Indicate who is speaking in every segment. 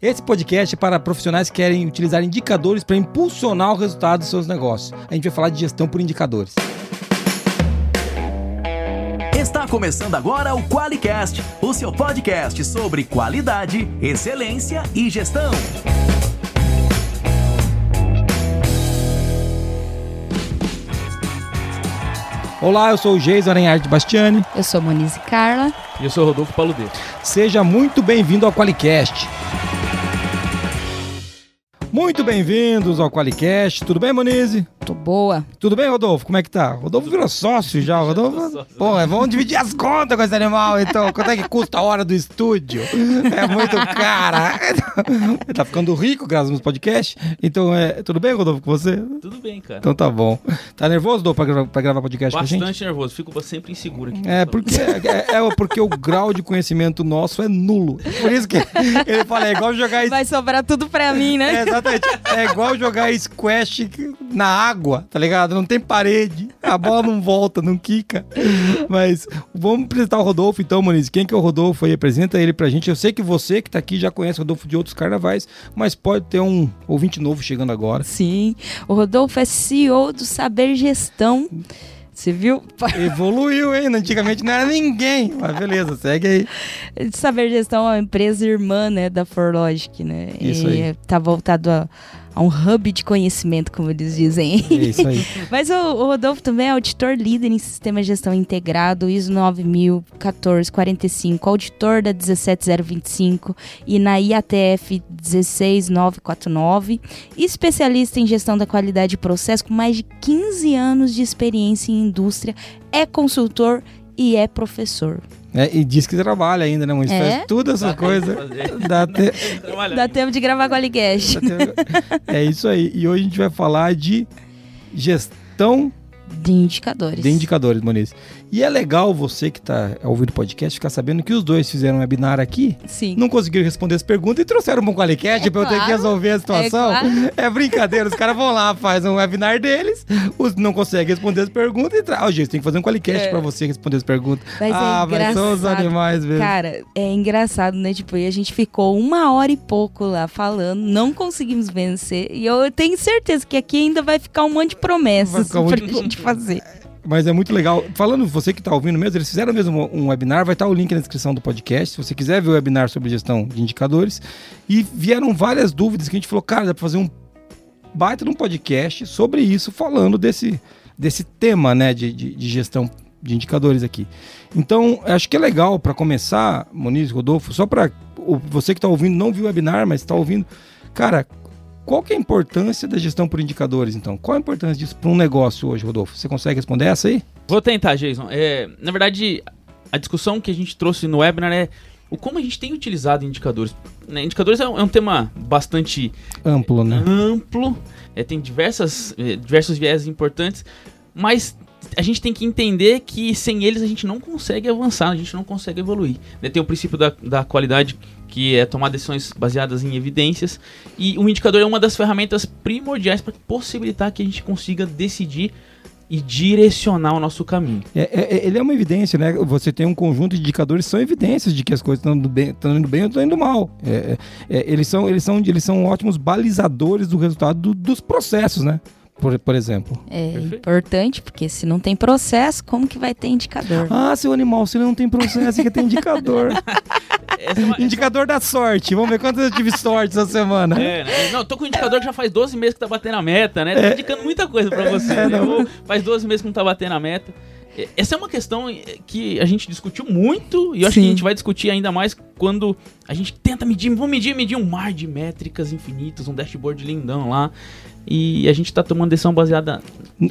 Speaker 1: Esse podcast é para profissionais que querem utilizar indicadores para impulsionar o resultado dos seus negócios. A gente vai falar de gestão por indicadores.
Speaker 2: Está começando agora o QualiCast, o seu podcast sobre qualidade, excelência e gestão.
Speaker 1: Olá, eu sou o Geis Aranharte Bastiani.
Speaker 3: Eu sou Monize Carla.
Speaker 4: E eu sou Rodolfo Paludeiro.
Speaker 1: Seja muito bem-vindo ao QualiCast. Muito bem-vindos ao QualiCast. Tudo bem, Monize?
Speaker 3: Tô boa.
Speaker 1: Tudo bem, Rodolfo? Como é que tá? Rodolfo virou sócio já. Rodolfo. Pô, é, vamos dividir as contas com esse animal, então. Quanto é que custa a hora do estúdio? É muito cara. Ele tá ficando rico graças aos podcasts. Então, é, tudo bem, Rodolfo, com você?
Speaker 4: Tudo bem, cara.
Speaker 1: Então tá bom. Tá nervoso, Rodolfo, pra, gra pra gravar podcast
Speaker 4: Bastante
Speaker 1: com a gente?
Speaker 4: nervoso. Fico sempre inseguro aqui.
Speaker 1: É porque, é, é porque o grau de conhecimento nosso é nulo. Por isso que ele fala, é igual jogar...
Speaker 3: Vai sobrar tudo pra mim, né?
Speaker 1: É, exatamente. É igual jogar squash na água, tá ligado? Não tem parede, a bola não volta, não quica. Mas vamos apresentar o Rodolfo então, Moniz. Quem que é o Rodolfo aí? Apresenta ele pra gente. Eu sei que você que tá aqui já conhece o Rodolfo de outros carnavais, mas pode ter um ouvinte novo chegando agora.
Speaker 3: Sim. O Rodolfo é CEO do Saber Gestão. Você viu?
Speaker 1: Evoluiu, hein? Antigamente não era ninguém. Mas beleza, segue aí.
Speaker 3: Saber Gestão é uma empresa irmã, né, da Forlogic, né?
Speaker 1: Isso
Speaker 3: e
Speaker 1: aí.
Speaker 3: tá voltado a, a um hub de conhecimento, como eles dizem.
Speaker 1: É isso aí.
Speaker 3: Mas o, o Rodolfo também é auditor líder em sistema de gestão integrado, ISO 9014-45, auditor da 17025 e na IATF 16949, especialista em gestão da qualidade de processo com mais de 15 anos de experiência em indústria, é consultor e é professor.
Speaker 1: É, e diz que trabalha ainda, né? Mas
Speaker 3: É?
Speaker 1: faz todas essas
Speaker 4: Dá
Speaker 1: coisas.
Speaker 4: tempo de fazer.
Speaker 1: Dá te-.
Speaker 3: Dá tempo de gravar Qualicast.
Speaker 1: É isso aí. E hoje a gente vai falar de gestão
Speaker 3: De indicadores.
Speaker 1: de indicadores, Moniz. E é legal você que está ouvindo o podcast ficar sabendo que os dois fizeram um webinar aqui,
Speaker 3: Sim.
Speaker 1: não conseguiram responder as perguntas e trouxeram um Qualicast
Speaker 3: É
Speaker 1: para eu ter que
Speaker 3: claro.
Speaker 1: resolver a situação.
Speaker 3: É
Speaker 1: É, brincadeira, os caras vão lá, fazem um webinar deles, os não conseguem responder as perguntas e traz. Ó, gente, tem que fazer um Qualicast
Speaker 3: É.
Speaker 1: para você responder as perguntas.
Speaker 3: Mas é
Speaker 1: ah, mas são os animais mesmo.
Speaker 3: Cara, é engraçado, né? Tipo, e a gente ficou uma hora e pouco lá falando, não conseguimos vencer. E eu tenho certeza que aqui ainda vai ficar um monte de promessas
Speaker 1: um
Speaker 3: pra
Speaker 1: de-
Speaker 3: gente fazer.
Speaker 1: Mas é muito legal. Falando você que está ouvindo mesmo, eles fizeram mesmo um webinar, vai estar o link na descrição do podcast, se você quiser ver o webinar sobre gestão de indicadores. E vieram várias dúvidas que a gente falou, cara, dá para fazer um baita de um podcast sobre isso, falando desse, desse tema, né, de, de, de gestão de indicadores aqui. Então, acho que é legal para começar, Moniz, Rodolfo, só para você que está ouvindo, não viu o webinar, mas está ouvindo, cara, qual que é a importância da gestão por indicadores, então? Qual a importância disso para um negócio hoje, Rodolfo? Você consegue responder essa aí?
Speaker 4: Vou tentar, Jason. É, na verdade, a discussão que a gente trouxe no webinar é o como a gente tem utilizado indicadores. Né, Indicadores é um, é um tema bastante
Speaker 1: Amplo, né?
Speaker 4: amplo, é, tem diversas, é, diversos viés importantes, mas a gente tem que entender que sem eles a gente não consegue avançar, a gente não consegue evoluir. né? Tem o princípio da, da qualidade, que é tomar decisões baseadas em evidências, e o indicador é uma das ferramentas primordiais para possibilitar que a gente consiga decidir e direcionar o nosso caminho.
Speaker 1: É, é- é- ele é uma evidência, né? Você tem um conjunto de indicadores que são evidências de que as coisas estão indo bem, estão indo bem ou estão indo mal. É, é- é, eles, são, eles, são, eles são ótimos balizadores do resultado do- dos processos, né? Por, por exemplo.
Speaker 3: É
Speaker 4: Perfeito.
Speaker 3: importante, porque se não tem processo, como que vai ter indicador?
Speaker 1: Ah, seu animal, se ele não tem processo, que tem indicador.
Speaker 4: Essa é uma-
Speaker 1: indicador da sorte. Vamos ver quantas eu tive sorte essa semana.
Speaker 4: É, né? Não, tô com um indicador que já faz 12 meses que tá batendo a meta, né? Tá indicando muita coisa pra você.
Speaker 1: É,
Speaker 4: né? faz 12 meses que não tá batendo a meta. Essa é uma questão é, que a gente discutiu muito e eu acho que a gente vai discutir ainda mais quando a gente tenta medir, vamos medir, medir um mar de métricas infinitas, um dashboard lindão lá. E a gente tá tomando decisão baseada.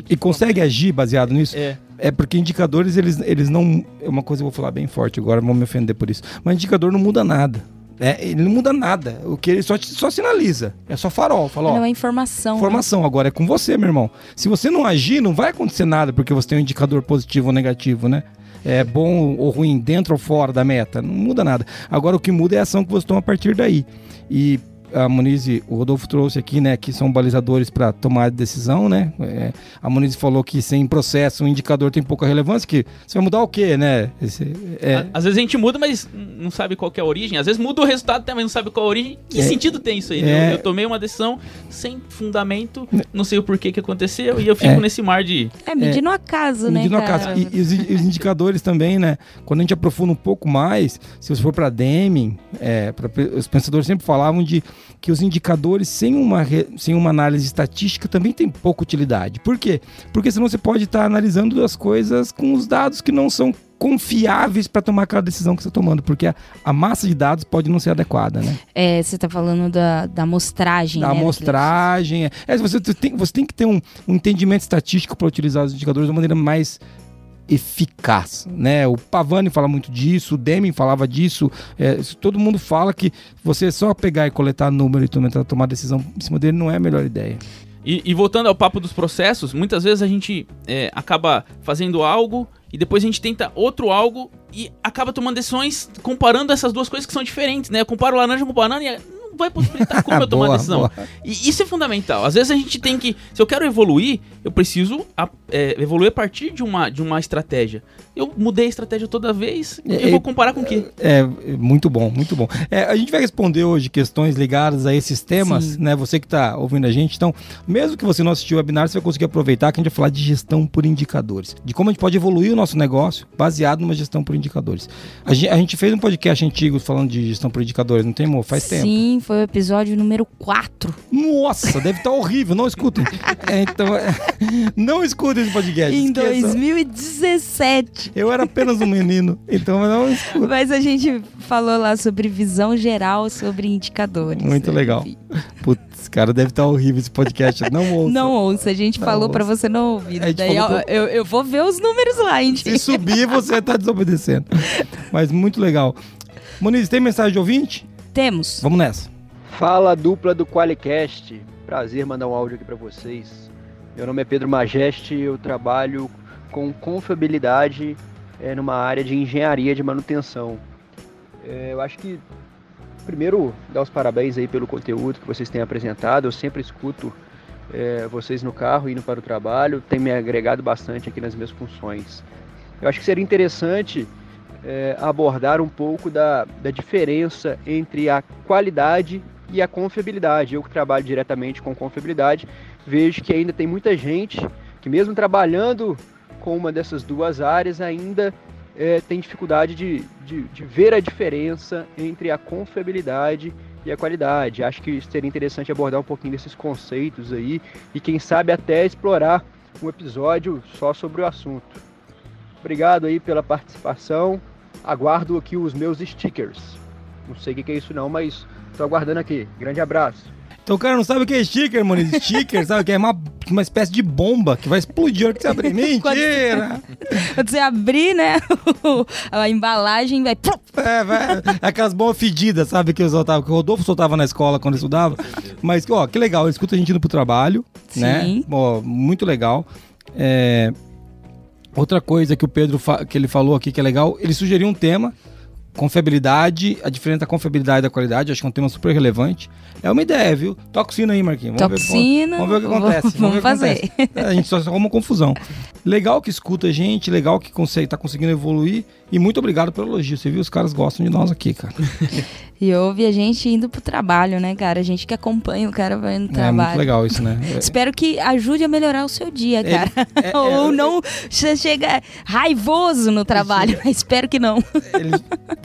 Speaker 1: E consegue agir baseado nisso?
Speaker 4: É,
Speaker 1: É porque indicadores, eles, eles não. É uma coisa que eu vou falar bem forte agora, vão me ofender por isso. Mas indicador não muda nada. É, ele não muda nada. O que ele só, só sinaliza. É só farol. Fala, ó,
Speaker 3: Não é informação. né?
Speaker 1: Informação agora é com você, meu irmão. Se você não agir, não vai acontecer nada porque você tem um indicador positivo ou negativo, né? É bom ou ruim, dentro ou fora da meta, não muda nada. Agora o que muda é a ação que você toma a partir daí. E a Muniz, o Rodolfo trouxe aqui, né, que são balizadores para tomar decisão, né? É, a Muniz falou que sem processo o indicador tem pouca relevância, que você vai mudar o quê, né? Esse,
Speaker 4: é... Às vezes a gente muda, mas não sabe qual é a origem. Às vezes muda o resultado também, não sabe qual a origem. Que é... sentido tem isso aí? Né? Eu, eu, tomei uma decisão sem fundamento, não sei o porquê que aconteceu, e eu fico nesse mar de...
Speaker 3: É, medindo é, acaso, né,
Speaker 1: medindo acaso. E, e os, os, indicadores também, né? Quando a gente aprofunda um pouco mais, se você for para Deming, é, pra, os pensadores sempre falavam de que os indicadores sem uma, sem uma análise estatística também tem pouca utilidade. Por quê? Porque senão você pode estar analisando as coisas com os dados que não são confiáveis para tomar aquela decisão que você está tomando, porque a, a, massa de dados pode não ser adequada, né?
Speaker 3: É, você está falando da, da amostragem,
Speaker 1: da
Speaker 3: né?
Speaker 1: amostragem. É, é você, tem, você tem que ter um, um entendimento estatístico para utilizar os indicadores de uma maneira mais eficaz, né? O Pavani fala muito disso, o Deming falava disso, é, todo mundo fala que você só pegar e coletar número e tentar tomar decisão em cima dele não é a melhor ideia.
Speaker 4: E, e voltando ao papo dos processos, muitas vezes a gente é, acaba fazendo algo e depois a gente tenta outro algo e acaba tomando decisões comparando essas duas coisas que são diferentes, né? Eu comparo laranja com banana e vai possibilitar como eu tomar uma decisão. Boa. E isso é fundamental. Às vezes a gente tem que. Se eu quero evoluir, eu preciso a, é, evoluir a partir de uma, de uma estratégia. Eu mudei a estratégia toda vez, é, eu vou comparar com o quê?
Speaker 1: É, é muito bom, muito bom. É, a gente vai responder hoje questões ligadas a esses temas, Sim. né? Você que está ouvindo a gente. Então, mesmo que você não assistiu o webinar, você vai conseguir aproveitar que a gente vai falar de gestão por indicadores. De como a gente pode evoluir o nosso negócio baseado numa gestão por indicadores. A gente, a gente fez um podcast antigo falando de gestão por indicadores, não tem, amor? Faz
Speaker 3: Sim,
Speaker 1: tempo.
Speaker 3: Sim, foi o episódio número 4.
Speaker 1: Nossa, deve estar tá horrível, não escutem. É, então, é, não escutem esse podcast.
Speaker 3: Em esqueça. 2017.
Speaker 1: Eu era apenas um menino, então não.
Speaker 3: Mas a gente falou lá sobre visão geral, sobre indicadores.
Speaker 1: Muito legal. Putz, cara, deve estar tá horrível esse podcast. Não ouça.
Speaker 3: Não ouça, a gente não falou para você não ouvir. Daí eu, eu, eu, vou ver os números lá, gente.
Speaker 1: Se subir, você tá desobedecendo. Mas muito legal. Moniz, tem mensagem de ouvinte?
Speaker 3: Temos.
Speaker 1: Vamos nessa.
Speaker 5: Fala dupla do Qualicast, prazer mandar um áudio aqui para vocês. Meu nome é Pedro Majeste, eu trabalho com confiabilidade é, numa área de engenharia de manutenção. É, eu acho que primeiro dar os parabéns aí pelo conteúdo que vocês têm apresentado. Eu sempre escuto é, vocês no carro indo para o trabalho, tem me agregado bastante aqui nas minhas funções. Eu acho que seria interessante é, abordar um pouco da, da diferença entre a qualidade e a confiabilidade. Eu que trabalho diretamente com confiabilidade, vejo que ainda tem muita gente que mesmo trabalhando com uma dessas duas áreas ainda é, tem dificuldade de, de, de, ver a diferença entre a confiabilidade e a qualidade. Acho que seria interessante abordar um pouquinho desses conceitos aí e quem sabe até explorar um episódio só sobre o assunto. Obrigado aí pela participação. Aguardo aqui os meus stickers. Não sei o que é isso não, mas Tô aguardando aqui. Grande abraço.
Speaker 1: Então o cara não sabe o que é sticker, mano. Sticker, sabe o que é uma, uma espécie de bomba que vai explodir a hora que você abrir. Mentira!
Speaker 3: Quando você abrir, né? a embalagem vai.
Speaker 1: É, vai. Aquelas bombas fedidas, sabe? Que eu soltava, que o Rodolfo soltava na escola quando eu estudava. Mas, ó, que legal. Ele escuta a gente indo pro trabalho, né? Sim. né? Ó, muito legal. É... Outra coisa que o Pedro que ele falou aqui que é legal, ele sugeriu um tema Confiabilidade, a diferença da confiabilidade e da qualidade, acho que é um tema super relevante. É uma ideia, viu? Toxina aí, Marquinhos.
Speaker 3: Vamos Toxina.
Speaker 1: Ver, vamos, ver o que acontece.
Speaker 3: Vamos, vamos fazer.
Speaker 1: Acontece. A gente só arruma confusão. Legal que escuta a gente, legal que consegue, tá conseguindo evoluir. E muito obrigado pelo elogio. Você viu? Os caras gostam de nós aqui, cara.
Speaker 3: e ouve a gente indo pro trabalho, né, cara? A gente que acompanha o cara vai no trabalho.
Speaker 1: É muito legal isso, né?
Speaker 3: É. Espero que ajude a melhorar o seu dia, cara. É, é, Ou é, não você chega raivoso no trabalho. Espero que não.
Speaker 1: Ele,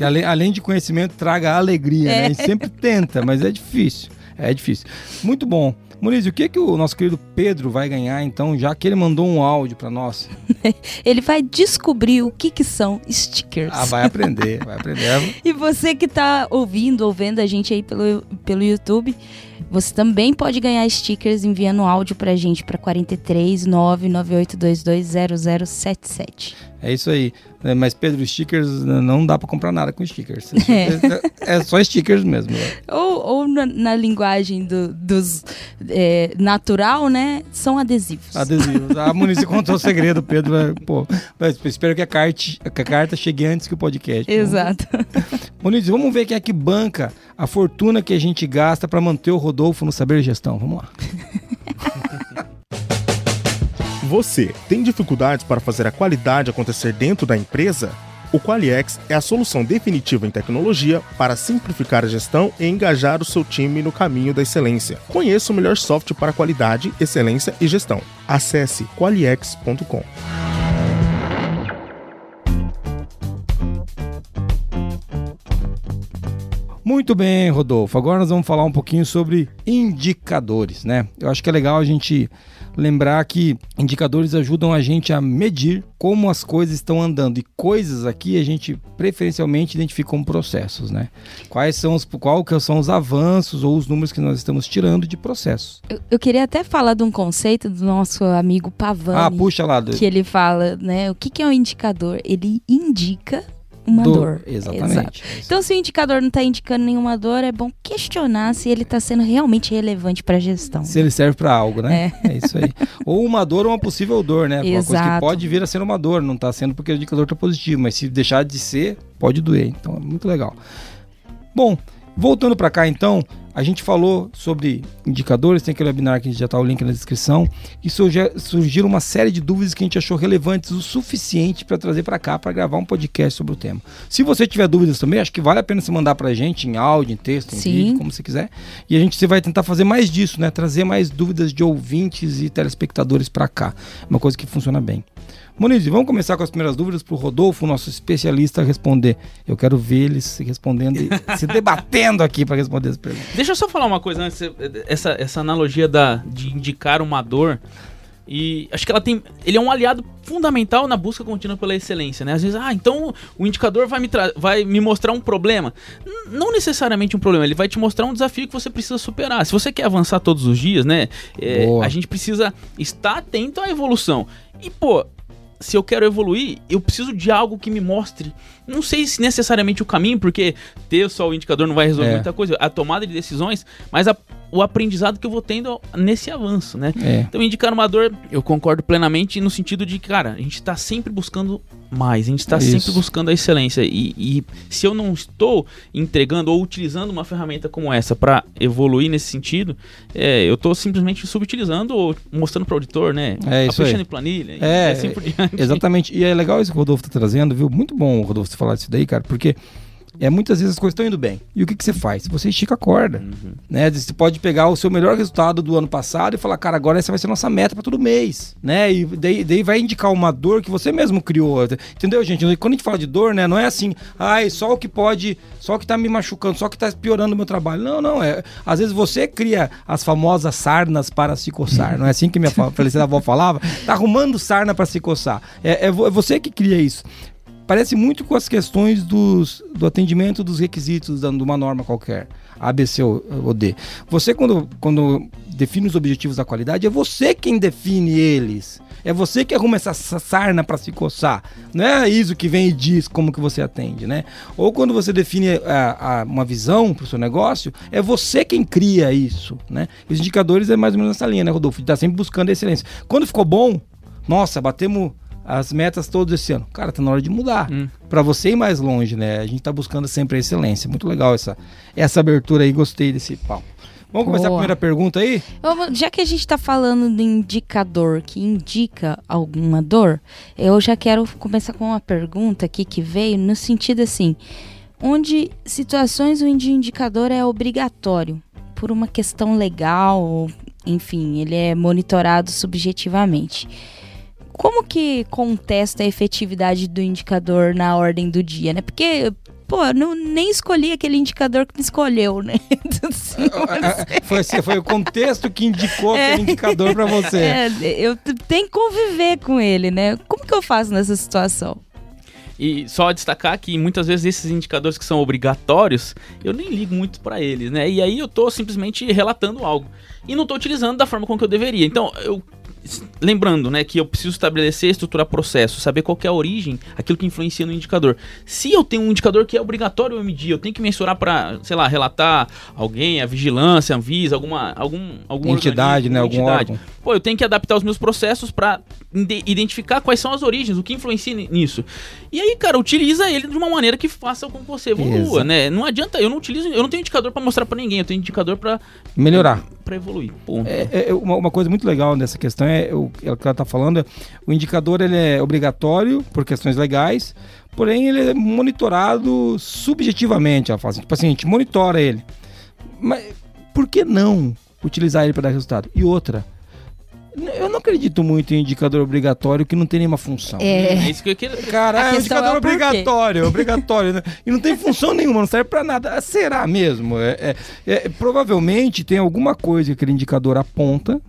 Speaker 1: além, além, de conhecimento, traga alegria, né? A gente sempre tenta, mas é difícil. É difícil. Muito bom. Muniz, o que que o nosso querido Pedro vai ganhar então, já que ele mandou um áudio para nós?
Speaker 3: ele vai descobrir o que que são stickers.
Speaker 1: Ah, vai aprender, vai aprender.
Speaker 3: e você que tá ouvindo ou vendo a gente aí pelo, pelo YouTube, você também pode ganhar stickers enviando áudio pra gente para 43 998220077.
Speaker 1: É isso aí. É, mas, Pedro, stickers não dá para comprar nada com stickers. É, é só stickers mesmo.
Speaker 3: Ou, ou na, na, linguagem do, dos é, natural, né? São adesivos.
Speaker 1: Adesivos. A Muniz contou o segredo, Pedro. é, Pô, espero que a, carta, que a carta chegue antes que o podcast.
Speaker 3: Exato.
Speaker 1: Muniz, vamos ver quem é que banca a fortuna que a gente gasta para manter o Rodolfo no Saber Gestão. Vamos lá.
Speaker 6: Você tem dificuldades para fazer a qualidade acontecer dentro da empresa? O Qualiex é a solução definitiva em tecnologia para simplificar a gestão e engajar o seu time no caminho da excelência. Conheça o melhor software para qualidade, excelência e gestão. Acesse qualiex.com.
Speaker 1: Muito bem, Rodolfo. Agora nós vamos falar um pouquinho sobre indicadores, né? Eu acho que é legal a gente lembrar que indicadores ajudam a gente a medir como as coisas estão andando e coisas aqui a gente preferencialmente identifica como processos, né? Quais são os qual que são os avanços ou os números que nós estamos tirando de processos?
Speaker 3: Eu, eu queria até falar de um conceito do nosso amigo Pavani.
Speaker 1: Ah, puxa lá. do-
Speaker 3: que ele fala, né? O que, que é um indicador? Ele indica uma
Speaker 1: do-
Speaker 3: dor.
Speaker 1: Exatamente.
Speaker 3: Exato. Então, se o indicador não está indicando nenhuma dor, é bom questionar se ele está sendo realmente relevante para a gestão.
Speaker 1: Se ele serve para algo, né? É. isso aí. ou uma dor ou uma possível dor, né? Uma coisa que
Speaker 3: Exato.
Speaker 1: pode vir a ser uma dor, não tá sendo porque o indicador tá positivo, mas se deixar de ser, pode doer. Então é muito legal. Bom, voltando para cá então, a gente falou sobre indicadores, tem aquele webinar que já tá o link na descrição, e surgiram uma série de dúvidas que a gente achou relevantes o suficiente para trazer para cá para gravar um podcast sobre o tema. Se você tiver dúvidas também, acho que vale a pena você mandar pra gente em áudio, em texto, em
Speaker 3: Sim.
Speaker 1: vídeo, como você quiser. E a gente vai tentar fazer mais disso, né? Trazer mais dúvidas de ouvintes e telespectadores para cá. Uma coisa que funciona bem. Moniz, vamos começar com as primeiras dúvidas para o Rodolfo, nosso especialista, responder. Eu quero ver eles se respondendo e se debatendo aqui para responder as perguntas.
Speaker 4: Deixa eu só falar uma coisa antes. Essa, essa analogia da, de indicar uma dor. E acho que ela tem. Ele é um aliado fundamental na busca contínua pela excelência, né? Às vezes, ah, então o indicador vai me, vai me mostrar um problema. N- não necessariamente um problema, ele vai te mostrar um desafio que você precisa superar. Se você quer avançar todos os dias, né? é, a gente precisa estar atento à evolução. E, pô, se eu quero evoluir, eu preciso de algo que me mostre. Não sei se necessariamente o caminho, porque ter só o indicador não vai resolver
Speaker 1: É.
Speaker 4: muita coisa. A tomada de decisões, mas a- o aprendizado que eu vou tendo nesse avanço, né?
Speaker 1: É.
Speaker 4: Então, indicar uma dor, eu concordo plenamente no sentido de que, cara, a gente tá sempre buscando mais, a gente tá
Speaker 1: Isso.
Speaker 4: sempre buscando a excelência. E, e se eu não estou entregando ou utilizando uma ferramenta como essa para evoluir nesse sentido, é, eu tô simplesmente subutilizando ou mostrando para o auditor, né?
Speaker 1: É isso aí.
Speaker 4: em planilha, e
Speaker 1: É,
Speaker 4: assim por diante.
Speaker 1: Exatamente. E é legal isso que o Rodolfo tá trazendo, viu? Muito bom, Rodolfo, você falar disso daí, cara, porque é, muitas vezes as coisas estão indo bem. E o que, que você faz? Você estica a corda.
Speaker 4: Uhum.
Speaker 1: Né? Você pode pegar o seu melhor resultado do ano passado e falar, cara, agora essa vai ser a nossa meta para todo mês, né? E daí, daí vai indicar uma dor que você mesmo criou, entendeu, gente? Quando a gente fala de dor, né, não é assim, ai, só o que pode, só o que tá me machucando, só o que tá piorando o meu trabalho. Não, não, é, às vezes você cria as famosas sarnas para se coçar, não é assim que minha fa- falecida avó falava? Tá arrumando sarna para se coçar. É, é é você que cria isso parece muito com as questões dos, do atendimento dos requisitos da- de uma norma qualquer, A, B, C ou ou D. Você, quando, quando define os objetivos da qualidade, é você quem define eles. É você que arruma essa sa- sarna para se coçar. Não é a ISO que vem e diz como que você atende, né? Ou quando você define a- a- uma visão para o seu negócio, é você quem cria isso, né? Os indicadores é mais ou menos nessa linha, né, Rodolfo? Está sempre buscando a excelência. Quando ficou bom, nossa, batemos as metas todas esse ano. Cara, tá na hora de mudar.
Speaker 4: Hum.
Speaker 1: Pra você ir mais longe, né? A gente tá buscando sempre a excelência. Muito legal essa, essa abertura aí, gostei desse papo. Vamos começar a
Speaker 3: Boa.
Speaker 1: primeira pergunta aí?
Speaker 3: Já que a gente está falando de indicador que indica alguma dor, eu já quero começar com uma pergunta aqui que veio no sentido assim: onde situações onde o indicador é obrigatório por uma questão legal, ou, enfim, ele é monitorado subjetivamente. Como que contesta a efetividade do indicador na ordem do dia, né? Porque, pô, eu não, nem escolhi aquele indicador que me escolheu, né? Então, assim,
Speaker 1: foi, assim, foi o contexto que indicou
Speaker 3: É.
Speaker 1: aquele indicador pra você.
Speaker 3: É, eu tenho que conviver com ele, né? Como que eu faço nessa situação?
Speaker 4: E só destacar que muitas vezes esses indicadores que são obrigatórios, eu nem ligo muito pra eles, né? E aí eu tô simplesmente relatando algo. E não tô utilizando da forma como que eu deveria. Então, eu lembrando, né, que eu preciso estabelecer, estruturar processo, saber qual é a origem, aquilo que influencia no indicador. Se eu tenho um indicador que é obrigatório eu medir, eu tenho que mensurar para, sei lá, relatar alguém, a vigilância, a Anvisa, alguma algum alguma
Speaker 1: entidade, né, algum órgão.
Speaker 4: Pô, eu tenho que adaptar os meus processos para identificar quais são as origens, o que influencia nisso. E aí, cara, utiliza ele de uma maneira que faça com que você evolua, Exato. né? Não adianta, eu não utilizo, eu não tenho indicador para mostrar para ninguém, eu tenho indicador para
Speaker 1: melhorar,
Speaker 4: para evoluir.
Speaker 1: É, é, uma, uma, coisa muito legal nessa questão é o, é o que ela está falando. O indicador ele é obrigatório por questões legais, porém ele é monitorado subjetivamente. Ela fala assim, tipo assim, a gente monitora ele. Mas por que não utilizar ele para dar resultado? E outra, eu não acredito muito em indicador obrigatório que não tem nenhuma função.
Speaker 3: É,
Speaker 4: é isso que eu queria.
Speaker 1: Caralho, é indicador é obrigatório, obrigatório. Né? E não tem função nenhuma, não serve para nada. Será mesmo? É, é, é, provavelmente tem alguma coisa que aquele indicador aponta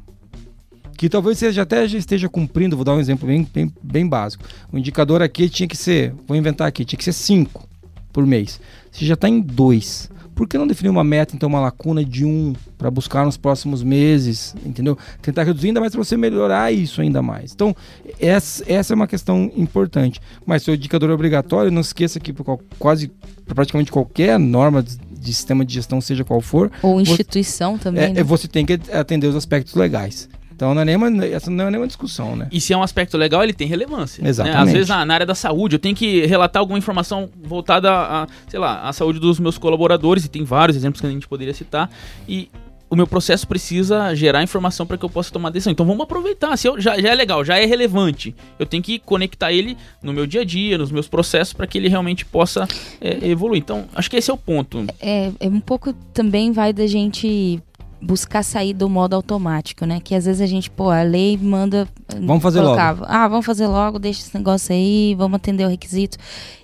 Speaker 1: que talvez você já até já esteja cumprindo. Vou dar um exemplo bem, bem, bem básico. O indicador aqui tinha que ser, vou inventar aqui, tinha que ser 5 por mês. Você já está em 2 por que não definir uma meta, então, uma lacuna de um para buscar nos próximos meses, entendeu? Tentar reduzir ainda mais para você melhorar isso ainda mais. Então, essa, essa é uma questão importante. Mas se o indicador é obrigatório, não esqueça que por quase pra praticamente qualquer norma de, de sistema de gestão, seja qual for.
Speaker 3: Ou instituição
Speaker 1: você,
Speaker 3: também.
Speaker 1: É, né? Você tem que atender os aspectos legais. Então não é nenhuma, essa não é nenhuma discussão, né?
Speaker 4: E se é um aspecto legal, ele tem relevância.
Speaker 1: Né? Exatamente.
Speaker 4: Né? Às vezes na, na, área da saúde, eu tenho que relatar alguma informação voltada a, sei lá, à saúde dos meus colaboradores, e tem vários exemplos que a gente poderia citar, e o meu processo precisa gerar informação para que eu possa tomar decisão. Então vamos aproveitar. Se eu, já, já é legal, já é relevante. Eu tenho que conectar ele no meu dia a dia, nos meus processos, para que ele realmente possa é, evoluir. Então, acho que esse é o ponto.
Speaker 3: É, é um pouco também vai da gente buscar sair do modo automático, né? Que às vezes a gente, pô, a lei manda.
Speaker 1: Vamos fazer logo.
Speaker 3: Ah, vamos fazer logo, deixa esse negócio aí, vamos atender o requisito.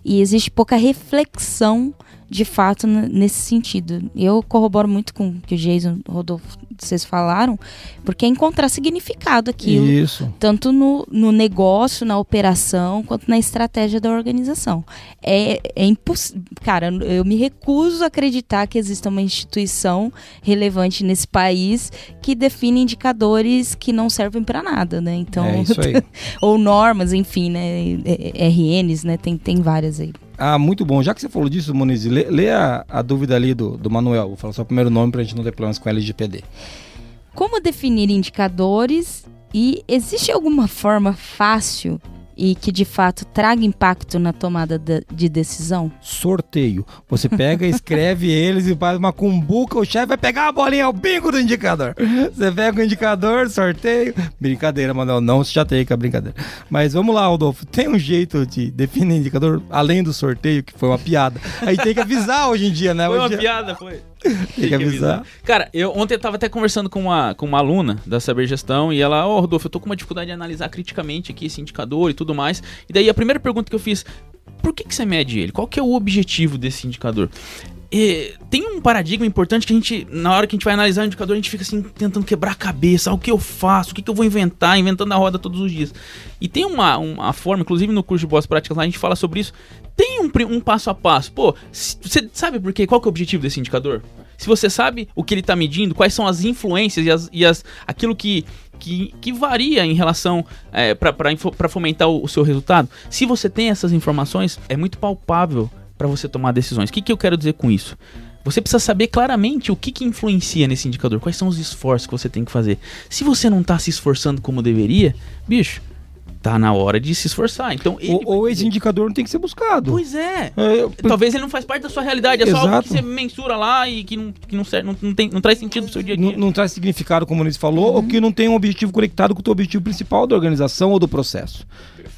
Speaker 3: E existe pouca reflexão de fato nesse sentido. Eu corroboro muito com o que o Jason Rodolfo vocês falaram, porque é encontrar significado aquilo.
Speaker 1: Isso.
Speaker 3: Tanto no, no negócio, na operação, quanto na estratégia da organização. É, é impossível. Cara, eu me recuso a acreditar que exista uma instituição relevante nesse país que define indicadores que não servem para nada, né? Então,
Speaker 1: é isso aí.
Speaker 3: ou normas, enfim, né? RNs, né? Tem, tem várias aí.
Speaker 1: Ah, muito bom. Já que você falou disso, Moniz, lê, lê a, a, dúvida ali do, do Manuel. Vou falar só o primeiro nome para a gente não ter problemas com LGPD.
Speaker 3: Como definir indicadores e existe alguma forma fácil e que de fato traga impacto na tomada de decisão?
Speaker 1: Sorteio. Você pega, escreve eles e faz uma cumbuca, o chefe vai pegar a bolinha, é o bingo do indicador. Você pega o indicador, sorteio. Brincadeira, Manuel, não se chateie com a brincadeira. Mas vamos lá, Rodolfo, tem um jeito de definir indicador além do sorteio, que foi uma piada. Aí tem que avisar hoje em dia, né?
Speaker 4: Foi
Speaker 1: uma
Speaker 4: dia... piada, foi.
Speaker 1: Tem que avisar.
Speaker 4: Cara, eu ontem eu tava até conversando com uma, com uma aluna da Saber Gestão e ela, ó, oh, Rodolfo, eu tô com uma dificuldade de analisar criticamente aqui esse indicador e tudo mais. E daí a primeira pergunta que eu fiz, por que, que você mede ele? Qual que é o objetivo desse indicador? Tem um paradigma importante que a gente, na hora que a gente vai analisar o indicador, a gente fica assim, tentando quebrar a cabeça, ah, o que eu faço, o que, que eu vou inventar, inventando a roda todos os dias. E tem uma, uma forma, inclusive no curso de boas práticas lá, a gente fala sobre isso. Tem um, um passo a passo. Pô, você sabe por quê? Qual que é o objetivo desse indicador? Se você sabe o que ele está medindo, quais são as influências e, as, e as, aquilo que, que, que varia em relação é, para fomentar o, o seu resultado, se você tem essas informações, é muito palpável para você tomar decisões. O que, que eu quero dizer com isso? Você precisa saber claramente o que, que influencia nesse indicador, quais são os esforços que você tem que fazer. Se você não está se esforçando como deveria, bicho, tá na hora de se esforçar. Então,
Speaker 1: ou, ou esse indicador não tem que ser buscado.
Speaker 4: Pois é. é eu... Talvez ele não faz parte da sua realidade, é Exato. só algo que você mensura lá e que não, que não, serve, não, não, tem, não traz sentido pro seu dia a dia.
Speaker 1: Não, não traz significado, como o falou, uhum. ou que não tem um objetivo conectado com o teu objetivo principal da organização ou do processo.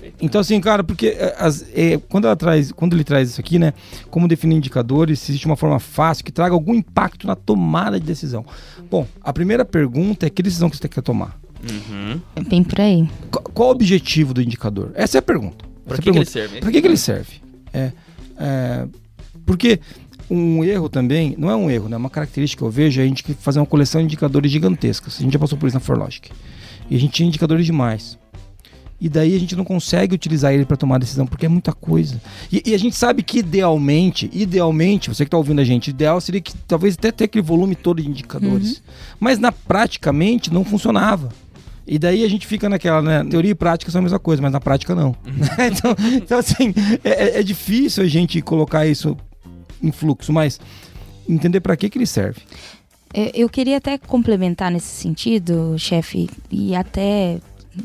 Speaker 1: Perfeito. Então, assim, cara, porque é, as, é, quando, ela traz, quando ele traz isso aqui, né, como definir indicadores, se existe uma forma fácil que traga algum impacto na tomada de decisão. Bom, a primeira pergunta é que decisão que você quer tomar?
Speaker 3: Uhum. É bem por aí.
Speaker 1: Qual, qual, o objetivo do indicador? Essa é a pergunta.
Speaker 4: Para que,
Speaker 1: que,
Speaker 4: ele serve?
Speaker 1: Para que, que ele serve? É, é, porque um erro também, não é um erro, né? Uma característica que eu vejo é a gente fazer uma coleção de indicadores gigantescas. A gente já passou por isso na Forlogic. E a gente tinha indicadores demais. E daí a gente não consegue utilizar ele para tomar decisão, porque é muita coisa. E, e, a gente sabe que idealmente, idealmente, você que está ouvindo a gente, ideal seria que talvez até ter aquele volume todo de indicadores. Uhum. Mas na praticamente não funcionava. E daí a gente fica naquela, né? Teoria e prática são a mesma coisa, mas na prática não. então, então, assim, é, é- é difícil a gente colocar isso em fluxo, mas entender para que, que ele serve.
Speaker 3: É, Eu queria até complementar nesse sentido, chefe, e até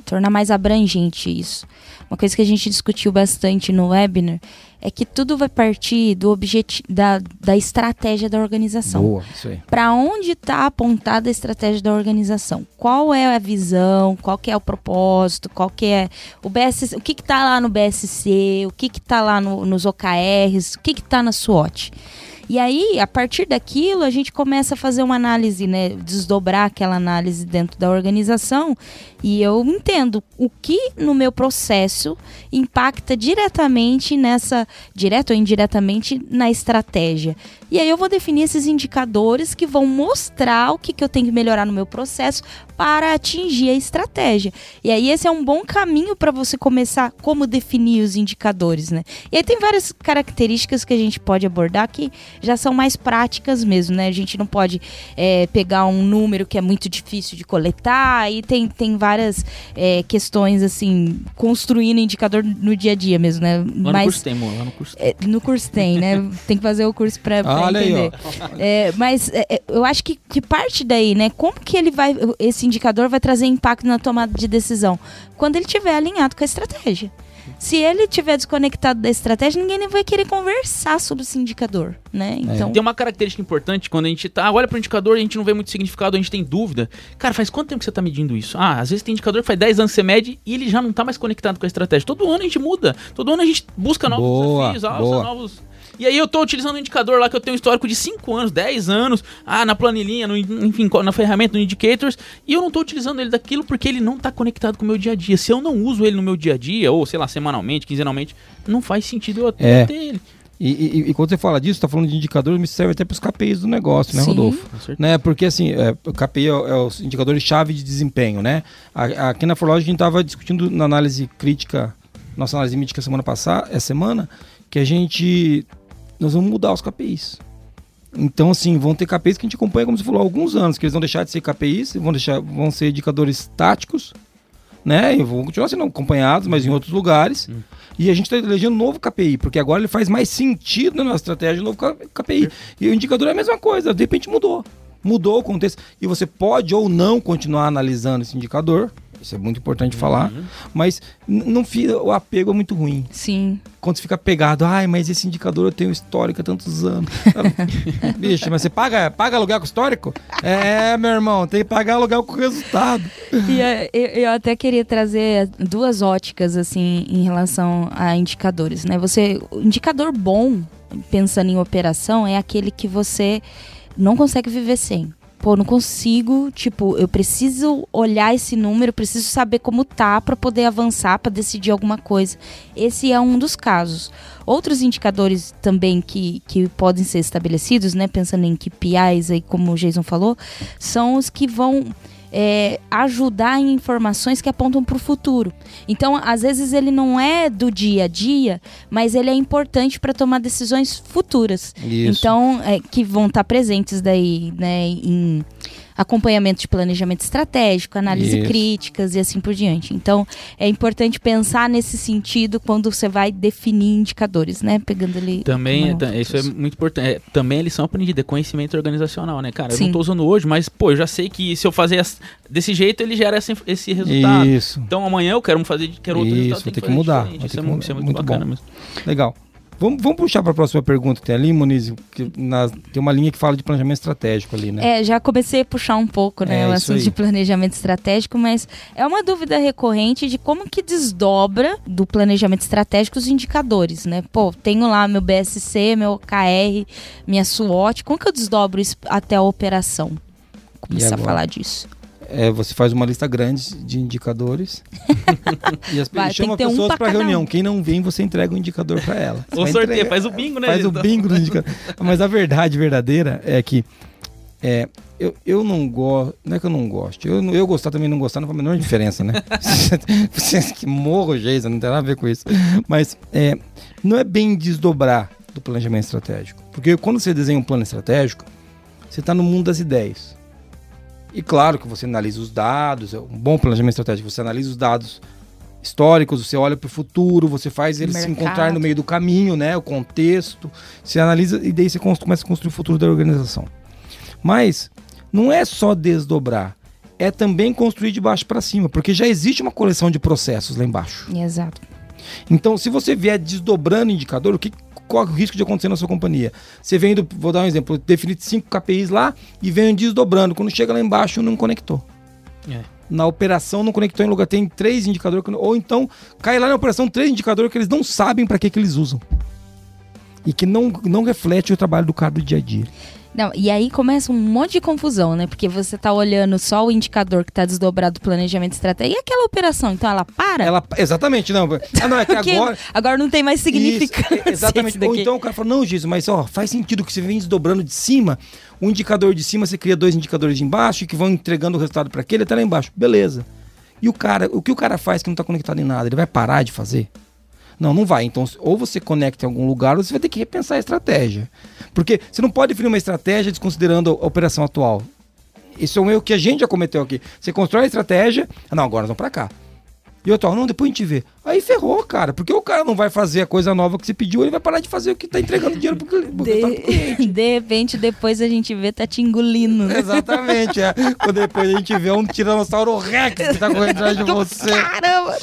Speaker 3: tornar mais abrangente isso. Uma coisa que a gente discutiu bastante no webinar é que tudo vai partir do objeti da, da estratégia da organização.
Speaker 1: Boa, isso aí.
Speaker 3: Para onde está apontada a estratégia da organização? Qual é a visão? Qual que é o propósito? Qual que é o BSC? O que está lá no BSC? O que está lá no- nos OKRs? O que está na SWOT? E aí, a partir daquilo, a gente começa a fazer uma análise, né? Desdobrar aquela análise dentro da organização. E eu entendo o que no meu processo impacta diretamente nessa, direto ou indiretamente, na estratégia. E aí eu vou definir esses indicadores que vão mostrar o que, que eu tenho que melhorar no meu processo para atingir a estratégia. E aí esse é um bom caminho para você começar como definir os indicadores, né? E aí tem várias características que a gente pode abordar que já são mais práticas mesmo, né? A gente não pode é, pegar um número que é muito difícil de coletar e tem, tem várias é, questões assim, construindo indicador no dia a dia mesmo, né?
Speaker 4: Lá no curso tem, amor, lá no curso tem.
Speaker 3: É, no curso tem, né? Tem que fazer o curso pra, pra
Speaker 1: Olha aí,
Speaker 3: entender. É, mas é, é, eu acho que, que parte daí, né? Como que ele vai. Esse indicador vai trazer impacto na tomada de decisão? Quando ele estiver alinhado com a estratégia. Se ele estiver desconectado da estratégia, ninguém nem vai querer conversar sobre esse indicador, né? Então.
Speaker 4: Tem uma característica importante quando a gente tá, olha pro indicador e a gente não vê muito significado, a gente tem dúvida. Cara, faz quanto tempo que você tá medindo isso? Ah, às vezes tem indicador que faz 10 anos que você mede e ele já não tá mais conectado com a estratégia. Todo ano a gente muda. Todo ano a gente busca novos
Speaker 1: Boa,
Speaker 4: desafios, alça
Speaker 1: boa.
Speaker 4: novos. E aí eu tô utilizando um indicador lá que eu tenho um histórico de 5 anos, 10 anos, ah, na planilhinha, no, enfim, na ferramenta, no indicators, e eu não tô utilizando ele daquilo porque ele não tá conectado com o meu dia a dia. Se eu não uso ele no meu dia a dia, ou sei lá, semanalmente, quinzenalmente, não faz sentido eu
Speaker 1: É.
Speaker 4: ter ele.
Speaker 1: E, e- e quando você fala disso, tá falando de indicadores, me serve até para os KPIs do negócio, né,
Speaker 3: Sim.
Speaker 1: Rodolfo?
Speaker 4: Com certeza.
Speaker 1: né? Porque assim, é, o KPI é, é os indicadores-chave de desempenho, né? A- Aqui na Forlogic a gente estava discutindo na análise crítica, nossa análise mítica semana passada, essa semana, que a gente nós vamos mudar os KPIs. Então, assim, vão ter KPIs que a gente acompanha, como você falou, há alguns anos, que eles vão deixar de ser KPIs, vão, deixar, vão ser indicadores táticos, né? E vão continuar sendo acompanhados, mas em outros lugares. E a gente está elegendo um novo KPI, porque agora ele faz mais sentido na nossa estratégia, o novo KPI. E o indicador é a mesma coisa, de repente mudou. Mudou o contexto. E você pode ou não continuar analisando esse indicador. Isso é muito importante falar. Mas não fica, o apego é muito ruim.
Speaker 3: Sim.
Speaker 1: Quando você fica pegado, ai, mas esse indicador eu tenho histórico há tantos anos. Bicho, mas você paga, paga aluguel com histórico? É, meu irmão, tem que pagar aluguel com resultado.
Speaker 3: E eh, eu, eu até queria trazer duas óticas assim em relação a indicadores, né? Você, o indicador bom, pensando em operação, é aquele que você não consegue viver sem. Pô, não consigo, tipo, eu preciso olhar esse número, preciso saber como tá para poder avançar, para decidir alguma coisa. Esse é um dos casos. Outros indicadores também que, que podem ser estabelecidos, né, pensando em KPIs aí, como o Jason falou, são os que vão é, ajudar em informações que apontam para o futuro. Então, às vezes ele não é do dia a dia, mas ele é importante para tomar decisões futuras.
Speaker 1: Isso.
Speaker 3: Então, é, que vão estar presentes daí, né, em acompanhamento de planejamento estratégico, análise
Speaker 1: Isso.
Speaker 3: críticas e assim por diante. Então, é importante pensar nesse sentido quando você vai definir indicadores, né, pegando ali
Speaker 4: Também, é, isso é muito importante. É, também a lição aprendida, é conhecimento organizacional, né, cara? Eu
Speaker 3: Sim.
Speaker 4: não tô usando hoje, mas, pô, eu já sei que se eu fazer as- desse jeito, ele gera inf- esse resultado.
Speaker 1: Isso.
Speaker 4: Então amanhã eu quero fazer, quero outro
Speaker 1: Isso,
Speaker 4: resultado,
Speaker 1: vai ter
Speaker 4: tem
Speaker 1: que
Speaker 4: fazer
Speaker 1: mudar,
Speaker 4: Isso
Speaker 1: ter
Speaker 4: é,
Speaker 1: que
Speaker 4: mu- isso é
Speaker 1: mudar.
Speaker 4: muito,
Speaker 1: Muito
Speaker 4: bacana
Speaker 1: bom.
Speaker 4: mesmo.
Speaker 1: Legal. Vamos, vamos puxar para a próxima pergunta que tem ali, Moniz, que na- tem uma linha que fala de planejamento estratégico ali, né?
Speaker 3: É, já comecei a puxar um pouco, né,
Speaker 1: É,
Speaker 3: o assunto de planejamento estratégico, mas é uma dúvida recorrente de como que desdobra do planejamento estratégico os indicadores, né? Pô, tenho lá meu BSC, meu OKR, minha SWOT, como que eu desdobro isso até a operação? Começar a falar disso.
Speaker 1: É, você faz uma lista grande de indicadores e as,
Speaker 3: Vai,
Speaker 1: e chama
Speaker 3: um
Speaker 1: pessoas
Speaker 3: pra
Speaker 1: para reunião.
Speaker 3: um.
Speaker 1: Quem não vem, você entrega o indicador para ela. Você
Speaker 4: Ou
Speaker 1: entregar-
Speaker 4: faz o bingo, né?
Speaker 1: Faz o
Speaker 4: Então.
Speaker 1: bingo do indicador. Mas a verdade verdadeira é que é, eu, eu não gosto. Não é que eu não gosto. Eu, eu gostar também não gostar não faz a menor diferença, né? Vocês que morro, Geisa, não tem nada a ver com isso. Mas é, não é bem desdobrar do planejamento estratégico. Porque quando você desenha um plano estratégico, você está no mundo das ideias. E claro que você analisa os dados, é um bom planejamento estratégico, você analisa os dados históricos, você olha para o futuro, você faz eles se encontrar no meio do caminho, né? O contexto, você analisa e daí você começa a construir o futuro da organização. Mas não é só desdobrar, é também construir de baixo para cima, porque já existe uma coleção de processos lá embaixo.
Speaker 3: Exato.
Speaker 1: Então, se você vier desdobrando indicador, o que corre o risco de acontecer na sua companhia? Você vem do, vou dar um exemplo, definir cinco KPIs lá e vem desdobrando. Quando chega lá embaixo, não conectou.
Speaker 4: É.
Speaker 1: Na operação não conectou em lugar, tem três indicadores, ou então cai lá na operação três indicadores que eles não sabem para que, que eles usam. E que não, não reflete o trabalho do cara do dia a dia.
Speaker 3: Não, e aí começa um monte de confusão, né? Porque você tá olhando só o indicador que tá desdobrado do planejamento estratégico e aquela operação, então ela para?
Speaker 1: Ela, exatamente, não. Ah, não, é que agora.
Speaker 3: agora não tem mais significância.
Speaker 1: Isso, é, exatamente. Ou então o cara fala, não, Giz, mas ó, faz sentido que você vem desdobrando de cima, o indicador de cima, você cria dois indicadores de embaixo que vão entregando o resultado para aquele até lá embaixo. Beleza. E o cara, o que o cara faz que não está conectado em nada? Ele vai parar de fazer? Não, não vai. Então, ou você conecta em algum lugar, ou você vai ter que repensar a estratégia. Porque você não pode definir uma estratégia desconsiderando a operação atual. Isso é um erro que a gente já cometeu aqui. Você constrói a estratégia, ah, não, agora nós vamos para cá. E eu tô, não, depois a gente vê. Aí ferrou, cara. Porque o cara não vai fazer a coisa nova que você pediu, ele vai parar de fazer o que tá entregando dinheiro pro, pro resultado pro cliente.
Speaker 3: De, de repente, depois a gente vê tá te engolindo?
Speaker 1: Exatamente, é. Quando depois a gente vê um tiranossauro rex que tá correndo atrás de você.
Speaker 3: Caramba!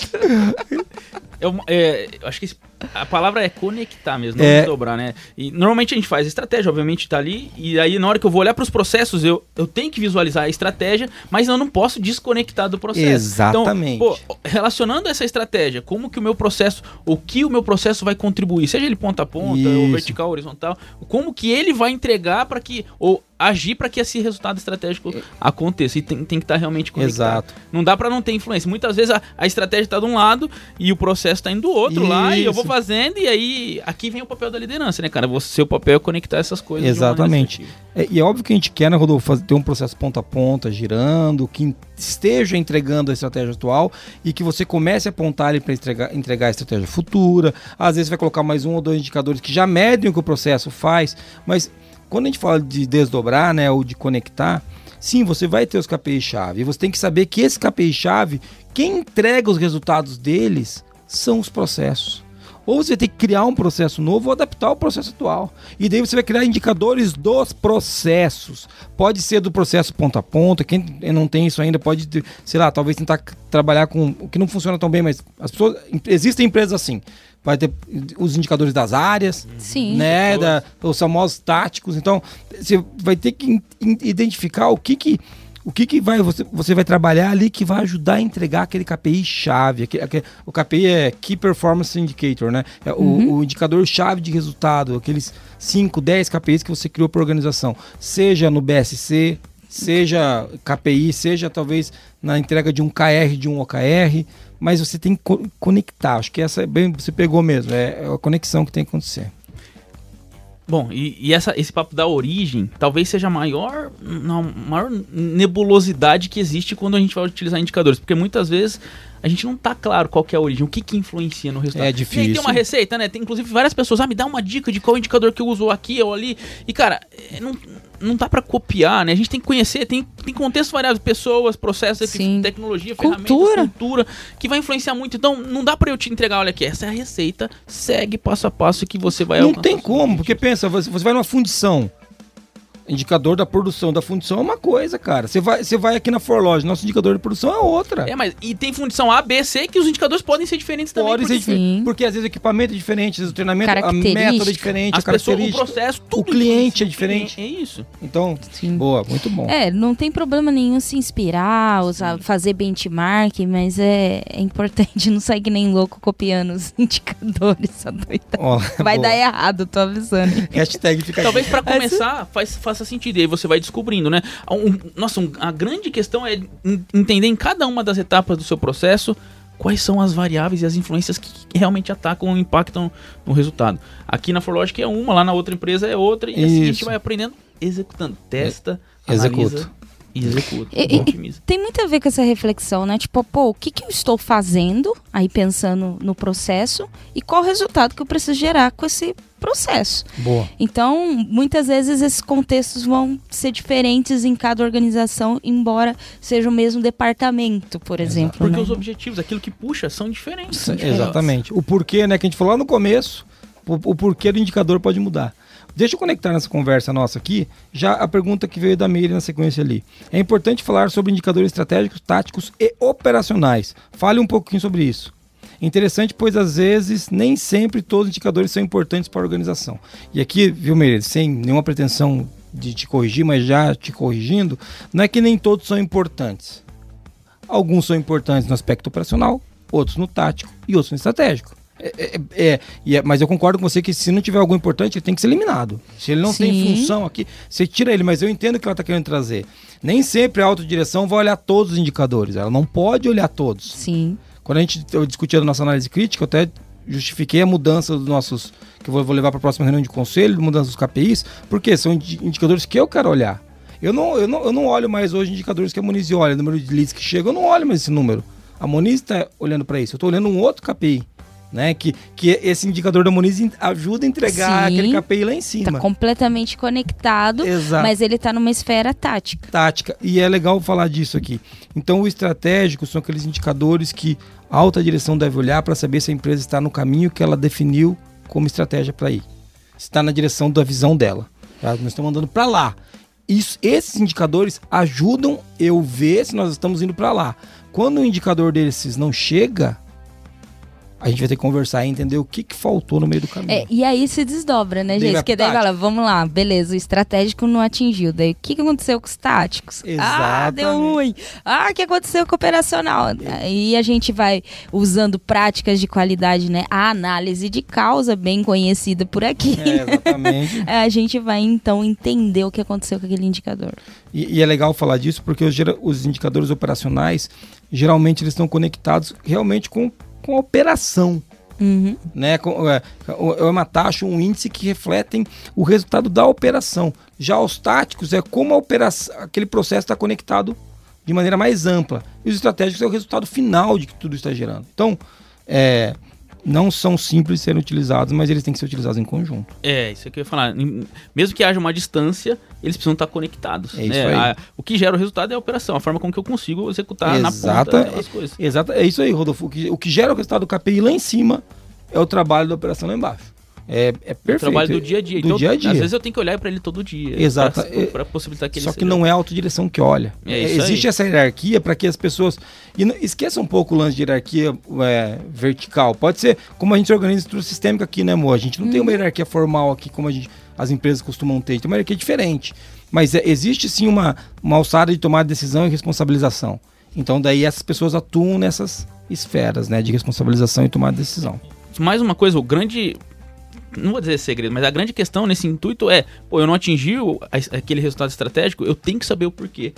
Speaker 4: Eu, é, eu acho que a palavra é conectar mesmo, não
Speaker 1: É.
Speaker 4: desdobrar, né? E normalmente a gente faz estratégia, obviamente tá ali, e aí na hora que eu vou olhar para os processos, eu, eu tenho que visualizar a estratégia, mas eu não posso desconectar do processo.
Speaker 1: Exatamente.
Speaker 4: Então, pô, relacionando essa estratégia, como que o meu processo, o que o meu processo vai contribuir, seja ele ponta a ponta, ou
Speaker 1: Isso.
Speaker 4: vertical, horizontal, como que ele vai entregar para que, ou agir para que esse resultado estratégico aconteça. E tem, tem que estar realmente conectado.
Speaker 1: Exato.
Speaker 4: Não dá pra não ter influência. Muitas vezes a, a estratégia tá de um lado e o processo tá indo do outro lá e eu vou
Speaker 1: Isso.
Speaker 4: fazendo e aí aqui vem o papel da liderança, né, cara? Você, seu papel é conectar essas coisas.
Speaker 1: Exatamente. É, e é óbvio que a gente quer, né, Rodolfo, fazer, ter um processo ponta a ponta, girando, que esteja entregando a estratégia atual e que você comece a apontar ele para entregar, entregar a estratégia futura. Às vezes vai colocar mais um ou dois indicadores que já medem o que o processo faz, mas quando a gente fala de desdobrar, né, ou de conectar, sim, você vai ter os KPI-chave. E você tem que saber que esse KPI-chave, quem entrega os resultados deles são os processos. Ou você ter que criar um processo novo ou adaptar o processo atual. E daí você vai criar indicadores dos processos. Pode ser do processo ponta a ponta. Quem não tem isso ainda pode, sei lá, talvez tentar trabalhar com o que não funciona tão bem, mas as pessoas. Existem empresas assim. Vai ter os indicadores das áreas,
Speaker 3: Sim.
Speaker 1: né? Da, os famosos táticos. Então, você vai ter que identificar o que que. O que, que vai, você, você vai trabalhar ali que vai ajudar a entregar aquele KPI chave? Aquele, aquele- o KPI é Key Performance Indicator, né? É o, o indicador chave de resultado, aqueles 5, 10 KPIs que você criou para a organização. Seja no BSC, seja KPI, seja talvez na entrega de um KR, de um OKR, mas você tem que co- conectar. Acho que essa é bem, você pegou mesmo, é a conexão que tem que acontecer.
Speaker 4: Bom, e, e essa, esse papo da origem talvez seja a maior, maior nebulosidade que existe quando a gente vai utilizar indicadores. Porque muitas vezes a gente não tá claro qual que é a origem, o que que influencia no resultado.
Speaker 1: É
Speaker 4: E aí
Speaker 1: difícil.
Speaker 4: tem uma receita, né? Tem inclusive várias pessoas, ah, me dá uma dica de qual indicador que eu uso aqui ou ali. E cara, é, não, não dá pra copiar, né? A gente tem que conhecer, tem, tem contextos variados, pessoas, processos,
Speaker 3: Sim.
Speaker 4: tecnologia,
Speaker 3: Cultura.
Speaker 4: ferramentas, cultura, que vai influenciar muito. Então, não dá pra eu te entregar, olha aqui, essa é a receita, segue passo a passo que você vai
Speaker 1: Não
Speaker 4: alcançar
Speaker 1: tem como, porque pensa, você você vai numa fundição. Indicador da produção da fundição é uma coisa, cara. Você vai, você vai aqui na Forloge, nosso indicador de produção é outra.
Speaker 4: É, mas e tem fundição A, B, C que os indicadores podem ser diferentes também.
Speaker 1: Pode ser
Speaker 4: porque
Speaker 1: diferente.
Speaker 3: Sim.
Speaker 1: Porque às vezes o equipamento é diferente, às vezes o treinamento, a
Speaker 3: Característica.
Speaker 1: método é diferente,
Speaker 4: As
Speaker 1: a
Speaker 4: pessoas, o
Speaker 1: característica.
Speaker 4: processo, tudo
Speaker 1: cliente
Speaker 4: influencia
Speaker 1: é diferente.
Speaker 4: o cliente. É isso.
Speaker 1: Então,
Speaker 3: Sim.
Speaker 1: boa, muito bom.
Speaker 3: É, não tem problema nenhum se inspirar, usar, fazer benchmark, mas é, é importante não sair que nem louco copiando os indicadores, essa doida.
Speaker 1: Ó,
Speaker 3: Vai
Speaker 1: boa.
Speaker 3: dar errado, tô avisando.
Speaker 1: Hashtag fica
Speaker 4: Talvez pra começar faz, faça sentido. E aí você vai descobrindo, né? Um- nossa, um- a grande questão é en- entender em cada uma das etapas do seu processo quais são as variáveis e as influências que realmente atacam ou impactam no resultado. Aqui na Forlogic é uma, lá na outra empresa é outra, e assim a gente
Speaker 1: Isso.
Speaker 4: vai aprendendo, executando. Testa,
Speaker 1: Executa.
Speaker 4: analisa e executa.
Speaker 3: E- e-. Tem muito a ver com essa reflexão, né? Tipo, pô, o que, que eu estou fazendo, aí pensando no processo, e qual o resultado que eu preciso gerar com esse processo.
Speaker 1: Boa.
Speaker 3: Então, muitas vezes esses contextos vão ser diferentes em cada organização, embora seja o mesmo departamento, por exemplo.
Speaker 4: Porque
Speaker 3: né?
Speaker 4: os objetivos, aquilo que puxa, são diferentes.
Speaker 1: Sim, Exatamente. O porquê, né, que a gente falou lá no começo, o, o porquê do indicador pode mudar. Deixa eu conectar nessa conversa nossa aqui, já a pergunta que veio da Meire na sequência ali. É importante falar sobre indicadores estratégicos, táticos e operacionais. Fale um pouquinho sobre isso. Interessante, pois às vezes nem sempre todos os indicadores são importantes para a organização. E aqui, viu, Meire, sem nenhuma pretensão de te corrigir, mas já te corrigindo, não é que nem todos são importantes. Alguns são importantes no aspecto operacional, outros no tático e outros no estratégico. É, é, é, é- mas eu concordo com você que se não tiver algo importante, ele tem que ser eliminado. Se ele não tem
Speaker 3: Sim.
Speaker 1: função aqui, você tira ele, mas eu entendo o que ela está querendo trazer. Nem sempre a autodireção vai olhar todos os indicadores, ela não pode olhar todos.
Speaker 3: Sim.
Speaker 1: Quando a gente discutia a nossa análise crítica, eu até justifiquei a mudança dos nossos. que eu vou, levar para a próxima reunião de conselho, mudança dos KPIs, porque são indi- indicadores que eu quero olhar. Eu não, eu, não, eu não olho mais hoje indicadores que a Moniz olha, número de leads que chegam, eu não olho mais esse número. A Moniz está olhando para isso, eu estou olhando um outro KPI. Né, que, que esse indicador da Moniz ajuda a entregar
Speaker 3: Sim.
Speaker 1: aquele KPI lá em cima.
Speaker 3: Tá completamente conectado,
Speaker 1: Exato.
Speaker 3: mas ele tá numa esfera tática.
Speaker 1: tática. E é legal falar disso aqui. Então, o estratégico são aqueles indicadores que a alta direção deve olhar para saber se a empresa está no caminho que ela definiu como estratégia para ir. Se Está na direção da visão dela. tá? Nós estamos andando para lá. Isso, esses indicadores ajudam eu ver se nós estamos indo para lá. Quando o indicador desses não chega, a gente vai ter que conversar e entender o que, que faltou no meio do caminho.
Speaker 3: É, e aí se desdobra, né,
Speaker 1: Daí
Speaker 3: gente? Porque daí fala, vamos lá, beleza, o estratégico não atingiu. Daí o que, que aconteceu com os táticos? Ah, deu
Speaker 1: Exatamente.
Speaker 3: ruim. Ah, o que aconteceu com o operacional? Aí a gente vai usando práticas de qualidade, né? A análise de causa, bem conhecida por aqui.
Speaker 1: É, exatamente.
Speaker 3: A gente vai então entender o que aconteceu com aquele indicador.
Speaker 1: E, e é legal falar disso porque os, os indicadores operacionais, geralmente eles estão conectados realmente com, com a operação.
Speaker 3: Uhum.
Speaker 1: Né? É, é uma taxa, um índice que refletem o resultado da operação. Já os táticos é como a operação, aquele processo está conectado de maneira mais ampla. E os estratégicos é o resultado final de que tudo está gerando. Então, é, não são simples de serem utilizados, mas eles têm que ser utilizados em conjunto.
Speaker 4: É, isso é que eu ia falar. Mesmo que haja uma distância, eles precisam estar conectados.
Speaker 1: É isso
Speaker 4: né?
Speaker 1: aí.
Speaker 4: A- o que gera o resultado é a operação, a forma com que eu consigo executar na
Speaker 1: Exata-
Speaker 4: ponta as coisas.
Speaker 1: Exato, é isso aí, Rodolfo. O que, o que gera o resultado do KPI lá em cima é o trabalho da operação lá embaixo. É, é
Speaker 4: O
Speaker 1: perfeito.
Speaker 4: trabalho do dia a dia.
Speaker 1: Do
Speaker 4: então,
Speaker 1: dia a dia.
Speaker 4: às vezes eu tenho que olhar para ele todo dia.
Speaker 1: Exato.
Speaker 4: Pra, pra possibilitar que ele
Speaker 1: Só que
Speaker 4: seja-
Speaker 1: não é a autodireção que olha.
Speaker 4: É
Speaker 1: Existe
Speaker 4: aí.
Speaker 1: essa hierarquia para que as pessoas. E não- esqueça um pouco o lance de hierarquia é, vertical. Pode ser como a gente organiza estrutura sistêmica aqui, né, amor? A gente não tem
Speaker 3: Uhum.
Speaker 1: uma hierarquia formal aqui como a gente, as empresas costumam ter. Tem uma hierarquia diferente. Mas é, existe sim uma, uma alçada de tomar decisão e responsabilização. Então, daí essas pessoas atuam nessas esferas, né? De responsabilização e tomar decisão.
Speaker 4: Mais uma coisa, o grande. Não vou dizer segredo, mas a grande questão nesse intuito é: pô, eu não atingi o- aquele resultado estratégico, eu tenho que saber o porquê.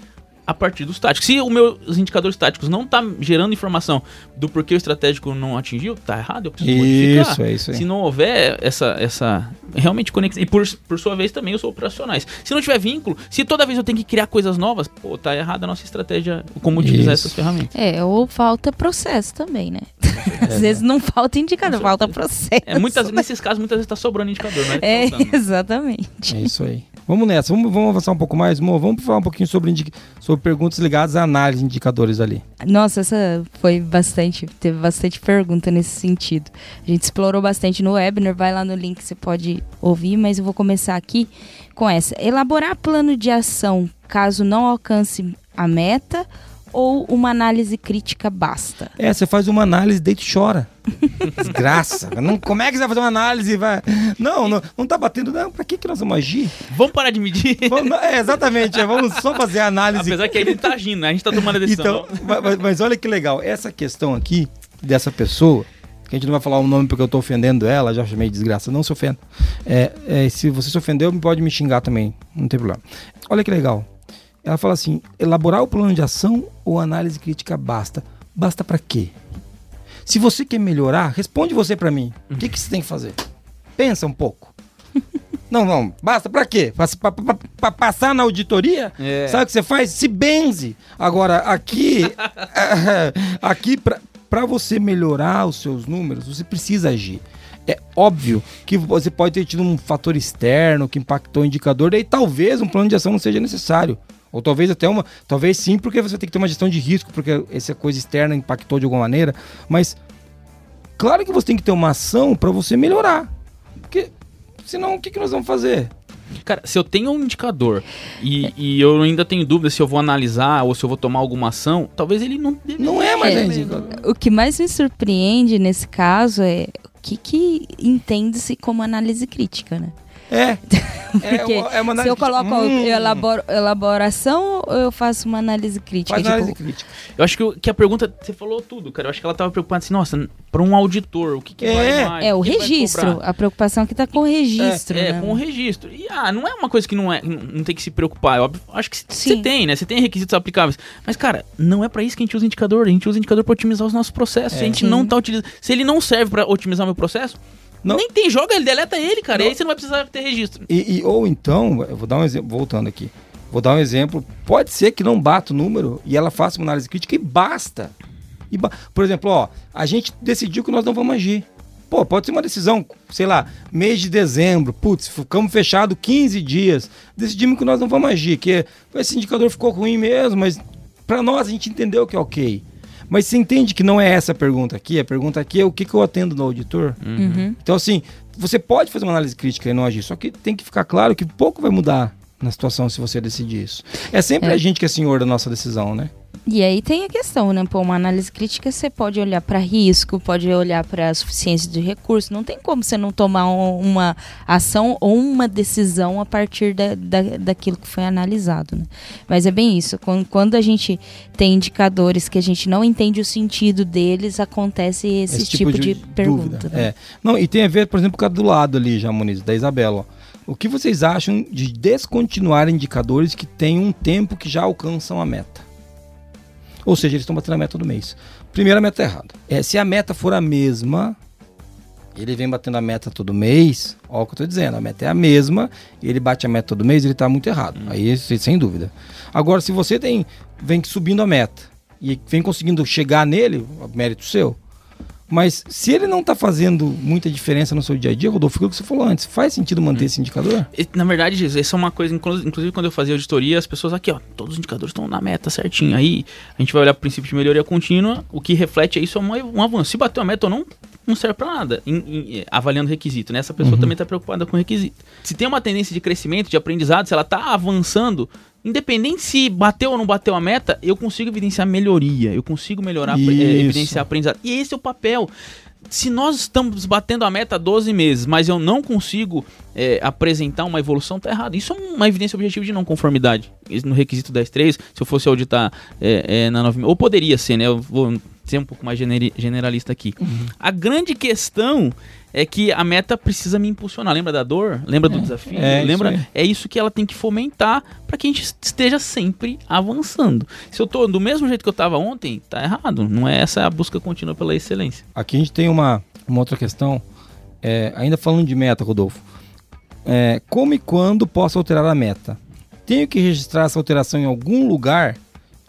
Speaker 4: A partir dos táticos. Se os meus indicadores táticos não tá gerando informação do porquê o estratégico não atingiu, tá errado, eu preciso modificar.
Speaker 1: Isso, é isso aí.
Speaker 4: Se não houver essa, essa realmente conexão, e por, por sua vez também eu sou operacionais. Se não tiver vínculo, se toda vez eu tenho que criar coisas novas, pô, tá errada a nossa estratégia, como utilizar
Speaker 1: Isso.
Speaker 4: essas ferramentas.
Speaker 3: É, ou falta processo também, né? Às vezes não falta indicador, falta processo.
Speaker 4: É, muitas, nesses casos, muitas vezes tá sobrando indicador, né?
Speaker 3: É, exatamente.
Speaker 1: É isso aí. Vamos nessa, vamos, vamos avançar um pouco mais, Mo, vamos falar um pouquinho sobre, sobre perguntas ligadas à análise de indicadores ali.
Speaker 3: Nossa, essa foi bastante, teve bastante pergunta nesse sentido. A gente explorou bastante no webinar, vai lá no link, você pode ouvir, mas eu vou começar aqui com essa. Elaborar plano de ação caso não alcance a meta ou uma análise crítica basta?
Speaker 1: É, você faz uma análise, deita e chora. Desgraça. Não, como é que você vai fazer uma análise? Vai... Não, não, não tá batendo. Não, pra que, que nós vamos agir?
Speaker 4: Vamos parar de medir.
Speaker 1: Vamos- é, exatamente, é, vamos só fazer a análise.
Speaker 4: Apesar que ele tá agindo, né? A gente tá tomando a decisão.
Speaker 1: Então, mas- mas, mas olha que legal, essa questão aqui dessa pessoa, que a gente não vai falar o nome porque eu tô ofendendo ela, já chamei de desgraça, não se ofenda. É, é, se você se ofendeu, pode me xingar também, não tem problema. Olha que legal. Ela fala assim: elaborar o plano de ação ou análise crítica basta? Basta pra quê? Se você quer melhorar, responde você pra mim. O que, que você tem que fazer? Pensa um pouco. Não, não. Basta pra quê? Pra passar na auditoria?
Speaker 4: É.
Speaker 1: Sabe o que você faz? Se benze. Agora, aqui, aqui pra você melhorar os seus números, você precisa agir. É, óbvio que você pode ter tido um fator externo que impactou o indicador, daí talvez um plano de ação não seja necessário. Ou talvez até uma. Talvez sim, porque você tem que ter uma gestão de risco, porque essa coisa externa impactou de alguma maneira. Mas claro que você tem que ter uma ação para você melhorar. Porque senão o que, que nós vamos fazer?
Speaker 4: Cara, se eu tenho um indicador e, e eu ainda tenho dúvida se eu vou analisar ou se eu vou tomar alguma ação, talvez ele não.
Speaker 1: Não é mais
Speaker 3: É,
Speaker 1: indicador.
Speaker 3: O que mais me surpreende nesse caso é o que, que entende-se como análise crítica, né?
Speaker 1: É.
Speaker 3: Porque
Speaker 1: uma- é uma
Speaker 3: se
Speaker 1: análise
Speaker 3: eu coloco
Speaker 1: hum,
Speaker 3: eu elaboro, elaboração ou eu faço uma análise crítica?
Speaker 1: Faz
Speaker 3: Tipo,
Speaker 1: análise crítica.
Speaker 4: Eu acho que, o- que a pergunta, você falou tudo, cara. Eu acho que ela tava preocupada assim, nossa, pra um auditor, o que, que
Speaker 1: É.
Speaker 4: vai mais?
Speaker 3: é o
Speaker 4: vai
Speaker 3: registro. A preocupação que tá com o registro.
Speaker 4: É,
Speaker 3: né?
Speaker 4: com o registro. E ah, não é uma coisa que não é, não não tem que se preocupar. É óbvio, acho que você tem, né? Você tem requisitos aplicáveis. Mas, cara, não é pra isso que a gente usa indicador. A gente usa indicador pra otimizar os nossos processos. Se a gente
Speaker 3: Sim.
Speaker 4: não tá utilizando. Se ele não serve pra otimizar meu processo,
Speaker 1: Não.
Speaker 4: nem tem, joga ele, deleta ele, cara.
Speaker 1: Não.
Speaker 4: E aí você não vai precisar ter registro.
Speaker 1: E, e- ou então, eu vou dar um exemplo, voltando aqui. Vou dar um exemplo. Pode ser que não bata o número e ela faça uma análise crítica e basta. E ba- Por exemplo, ó, a gente decidiu que nós não vamos agir. Pô, pode ser uma decisão, sei lá, mês de dezembro, putz, ficamos fechados 15 dias, decidimos que nós não vamos agir, que esse indicador ficou ruim mesmo, mas para nós a gente entendeu que é ok. Mas você entende que não é essa a pergunta aqui? A pergunta aqui é o que, que eu atendo no auditor?
Speaker 3: Uhum.
Speaker 1: Então, assim, você pode fazer uma análise crítica e não agir, só que tem que ficar claro que pouco vai mudar na situação se você decidir isso. É sempre
Speaker 3: É.
Speaker 1: a gente que é senhor da nossa decisão, né?
Speaker 3: E aí tem a questão, né? Pô, uma análise crítica você pode olhar para risco, pode olhar para suficiência de recurso. Não tem como você não tomar um- uma ação ou uma decisão a partir da, da, daquilo que foi analisado, né? Mas é bem isso. Quando, quando a gente tem indicadores que a gente não entende o sentido deles, acontece esse, tipo, de, pergunta. né?
Speaker 1: É. Não, e tem a ver, por exemplo, com a do lado ali, já, da Isabela. O que vocês acham de descontinuar indicadores que têm um tempo que já alcançam a meta? Ou seja, eles estão batendo a meta do mês. Primeira meta é errada. É, se a meta for a mesma, ele vem batendo a meta todo mês, ó o que eu tô dizendo, a meta é a mesma, ele bate a meta todo mês, ele tá muito errado. Aí, isso, sem dúvida. Agora, se você tem, vem subindo a meta e vem conseguindo chegar nele, mérito seu. Mas se ele não tá fazendo muita diferença no seu dia a dia, Rodolfo, aquilo que você falou antes, faz sentido manter esse indicador?
Speaker 4: Na verdade, Jesus, essa é uma coisa, inclu- inclusive quando eu fazia auditoria, as pessoas aqui, ó, todos os indicadores estão na meta certinho. Aí a gente vai olhar para o princípio de melhoria contínua, o que reflete isso é um avanço. Se bateu a meta ou não, não serve para nada, em- em- avaliando requisito, né? Essa pessoa também está preocupada com requisito. Se tem uma tendência de crescimento, de aprendizado, se ela está avançando, independente se bateu ou não bateu a meta, eu consigo evidenciar melhoria, eu consigo melhorar,
Speaker 1: Isso.
Speaker 4: eh, evidenciar aprendizado. E esse é o papel. Se nós estamos batendo a meta há 12 meses, mas eu não consigo é, apresentar uma evolução, tá errado. Isso é uma evidência objetiva de não conformidade. Isso no requisito 10.3, se eu fosse auditar é, é, na 9 ou poderia ser, né? Eu vou ser um pouco mais generalista aqui. A grande questão é que a meta precisa me impulsionar. Lembra da dor? Lembra do desafio?
Speaker 1: é isso
Speaker 4: Lembra?
Speaker 1: aí.
Speaker 4: É isso que ela tem que fomentar para que a gente esteja sempre avançando. Se eu tô do mesmo jeito que eu estava ontem, tá errado. Não é essa a busca contínua pela excelência.
Speaker 1: Aqui a gente tem uma, uma outra questão, é, ainda falando de meta, Rodolfo. É, como e quando posso alterar a meta? Tenho que registrar essa alteração em algum lugar,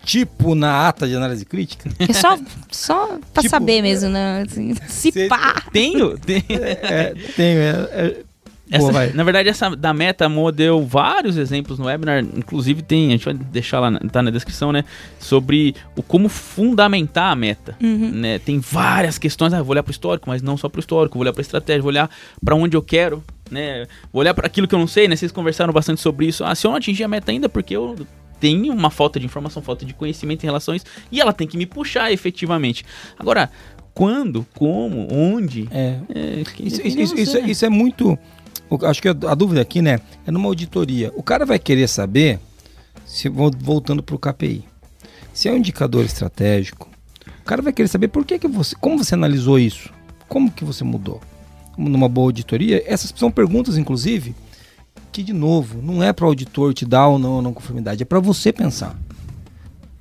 Speaker 1: tipo na ata de análise crítica?
Speaker 3: É só, só pra
Speaker 1: Tipo,
Speaker 3: saber mesmo, né? Assim, se pá.
Speaker 4: Tenho, tenho.
Speaker 1: É, tenho. É, é,
Speaker 4: Essa-
Speaker 1: Boa,
Speaker 4: na verdade, essa da Meta deu vários exemplos no webinar, inclusive tem, a gente vai deixar lá, tá na descrição, né? Sobre o como fundamentar a meta.
Speaker 3: Uhum.
Speaker 4: Né? Tem várias questões, ah, vou olhar para o histórico, mas não só para o histórico, vou olhar para estratégia, vou olhar para onde eu quero, né? Vou olhar para aquilo que eu não sei, né? Vocês conversaram bastante sobre isso. Ah, se eu não atingir a meta ainda, porque eu tenho uma falta de informação, falta de conhecimento em relação a isso, e ela tem que me puxar efetivamente. Agora, quando, como, onde?
Speaker 1: é,
Speaker 4: É,
Speaker 1: Isso, isso, isso,
Speaker 4: você.
Speaker 1: isso, é muito. Acho que a, dúvida aqui, né? É numa auditoria. O cara vai querer saber, se vol- voltando para o KPI, se é um indicador estratégico, o cara vai querer saber por que, que você. Como você analisou isso? Como que você mudou? Numa boa auditoria, essas são perguntas, inclusive, que, de novo, não é para o auditor te dar ou não, ou não conformidade, é para você pensar.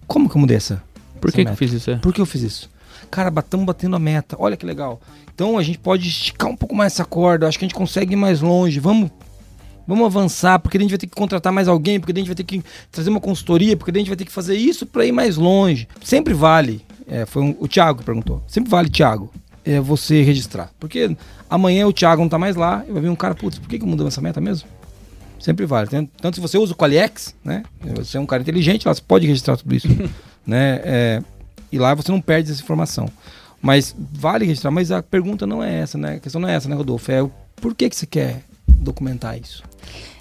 Speaker 1: Como que eu mudei essa?
Speaker 4: Por
Speaker 1: essa
Speaker 4: que, que eu
Speaker 1: meta?
Speaker 4: fiz isso? É?
Speaker 1: Por que eu fiz isso? Cara, batamos batendo a meta. Olha que legal. Então a gente pode esticar um pouco mais essa corda. Acho que a gente consegue ir mais longe. Vamos, vamos avançar, porque a gente vai ter que contratar mais alguém, porque a gente vai ter que trazer uma consultoria, porque a gente vai ter que fazer isso para ir mais longe. Sempre vale. É, foi um- o Thiago que perguntou. Sempre vale, Thiago. é você registrar. Porque amanhã o Thiago não tá mais lá e vai vir um cara, putz, por que, que mudou essa meta mesmo? Sempre vale. Tanto, se você usa o Qualiex, né? Você é um cara inteligente, lá você pode registrar tudo isso. né? É, e lá você não perde essa informação. Mas vale registrar, mas a pergunta não é essa, né? A questão não é essa, né, Rodolfo? É o por que, que você quer documentar isso?